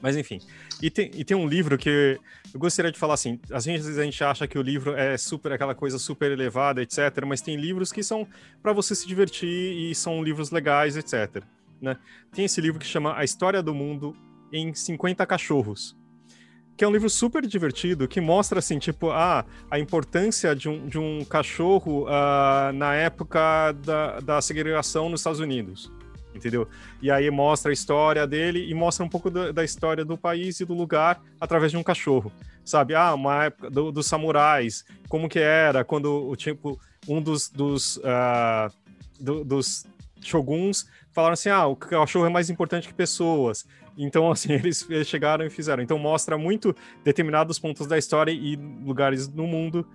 Mas enfim. E tem, e tem um livro que eu gostaria de falar assim: às vezes a gente acha que o livro é super aquela coisa super elevada, etc. Mas tem livros que são para você se divertir e são livros legais, etc. Né? Tem esse livro que chama A História do Mundo em 50 Cachorros que é um livro super divertido, que mostra, assim, tipo, ah, a importância de um, de um cachorro uh, na época da, da segregação nos Estados Unidos, entendeu? E aí mostra a história dele e mostra um pouco da, da história do país e do lugar através de um cachorro, sabe? Ah, uma época do, dos samurais, como que era quando, o tipo, um dos, dos, uh, do, dos shoguns falaram assim, ah, o cachorro é mais importante que pessoas. Então, assim, eles chegaram e fizeram. Então, mostra muito determinados pontos da história e lugares no mundo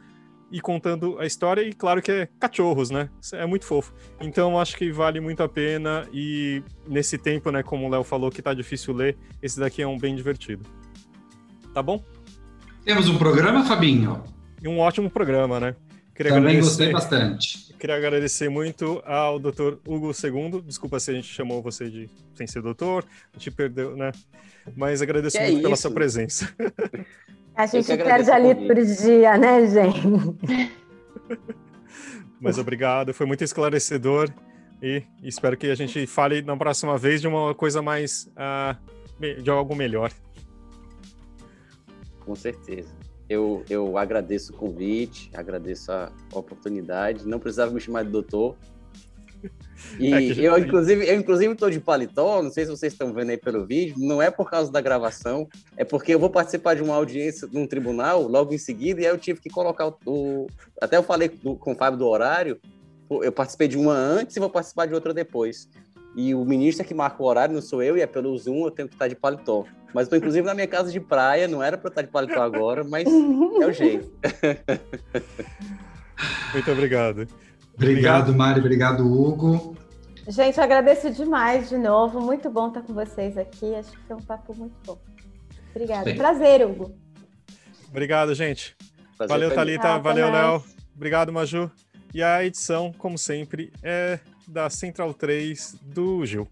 e contando a história. E, claro, que é cachorros, né? É muito fofo. Então, acho que vale muito a pena. E nesse tempo, né, como o Léo falou, que tá difícil ler, esse daqui é um bem divertido. Tá bom? Temos um programa, Fabinho? E um ótimo programa, né? Queria Também agradecer... gostei bastante. Queria agradecer muito ao Dr. Hugo II. Desculpa se a gente chamou você de sem ser doutor, a gente perdeu, né? Mas agradeço que muito é pela sua presença. A gente perde a liturgia, né, gente? Mas obrigado, foi muito esclarecedor e espero que a gente fale na próxima vez de uma coisa mais. Uh, de algo melhor. Com certeza. Eu, eu agradeço o convite, agradeço a oportunidade. Não precisava me chamar de doutor. E é eu, inclusive, eu, inclusive, estou de paletó, não sei se vocês estão vendo aí pelo vídeo, não é por causa da gravação, é porque eu vou participar de uma audiência num tribunal logo em seguida, e aí eu tive que colocar o. o até eu falei do, com o Fábio do horário, eu participei de uma antes e vou participar de outra depois. E o ministro é que marca o horário, não sou eu, e é pelo Zoom, eu tenho que estar de paletó. Mas estou inclusive na minha casa de praia, não era para estar de paletó agora, mas é o jeito. Muito obrigado. Obrigado, Mari, obrigado, Hugo. Gente, agradeço demais de novo. Muito bom estar com vocês aqui. Acho que foi um papo muito bom. Obrigada. Prazer, Hugo. Obrigado, gente. Prazer, valeu, Thalita. valeu, Léo. Obrigado, Maju. E a edição, como sempre, é da Central 3 do Gil.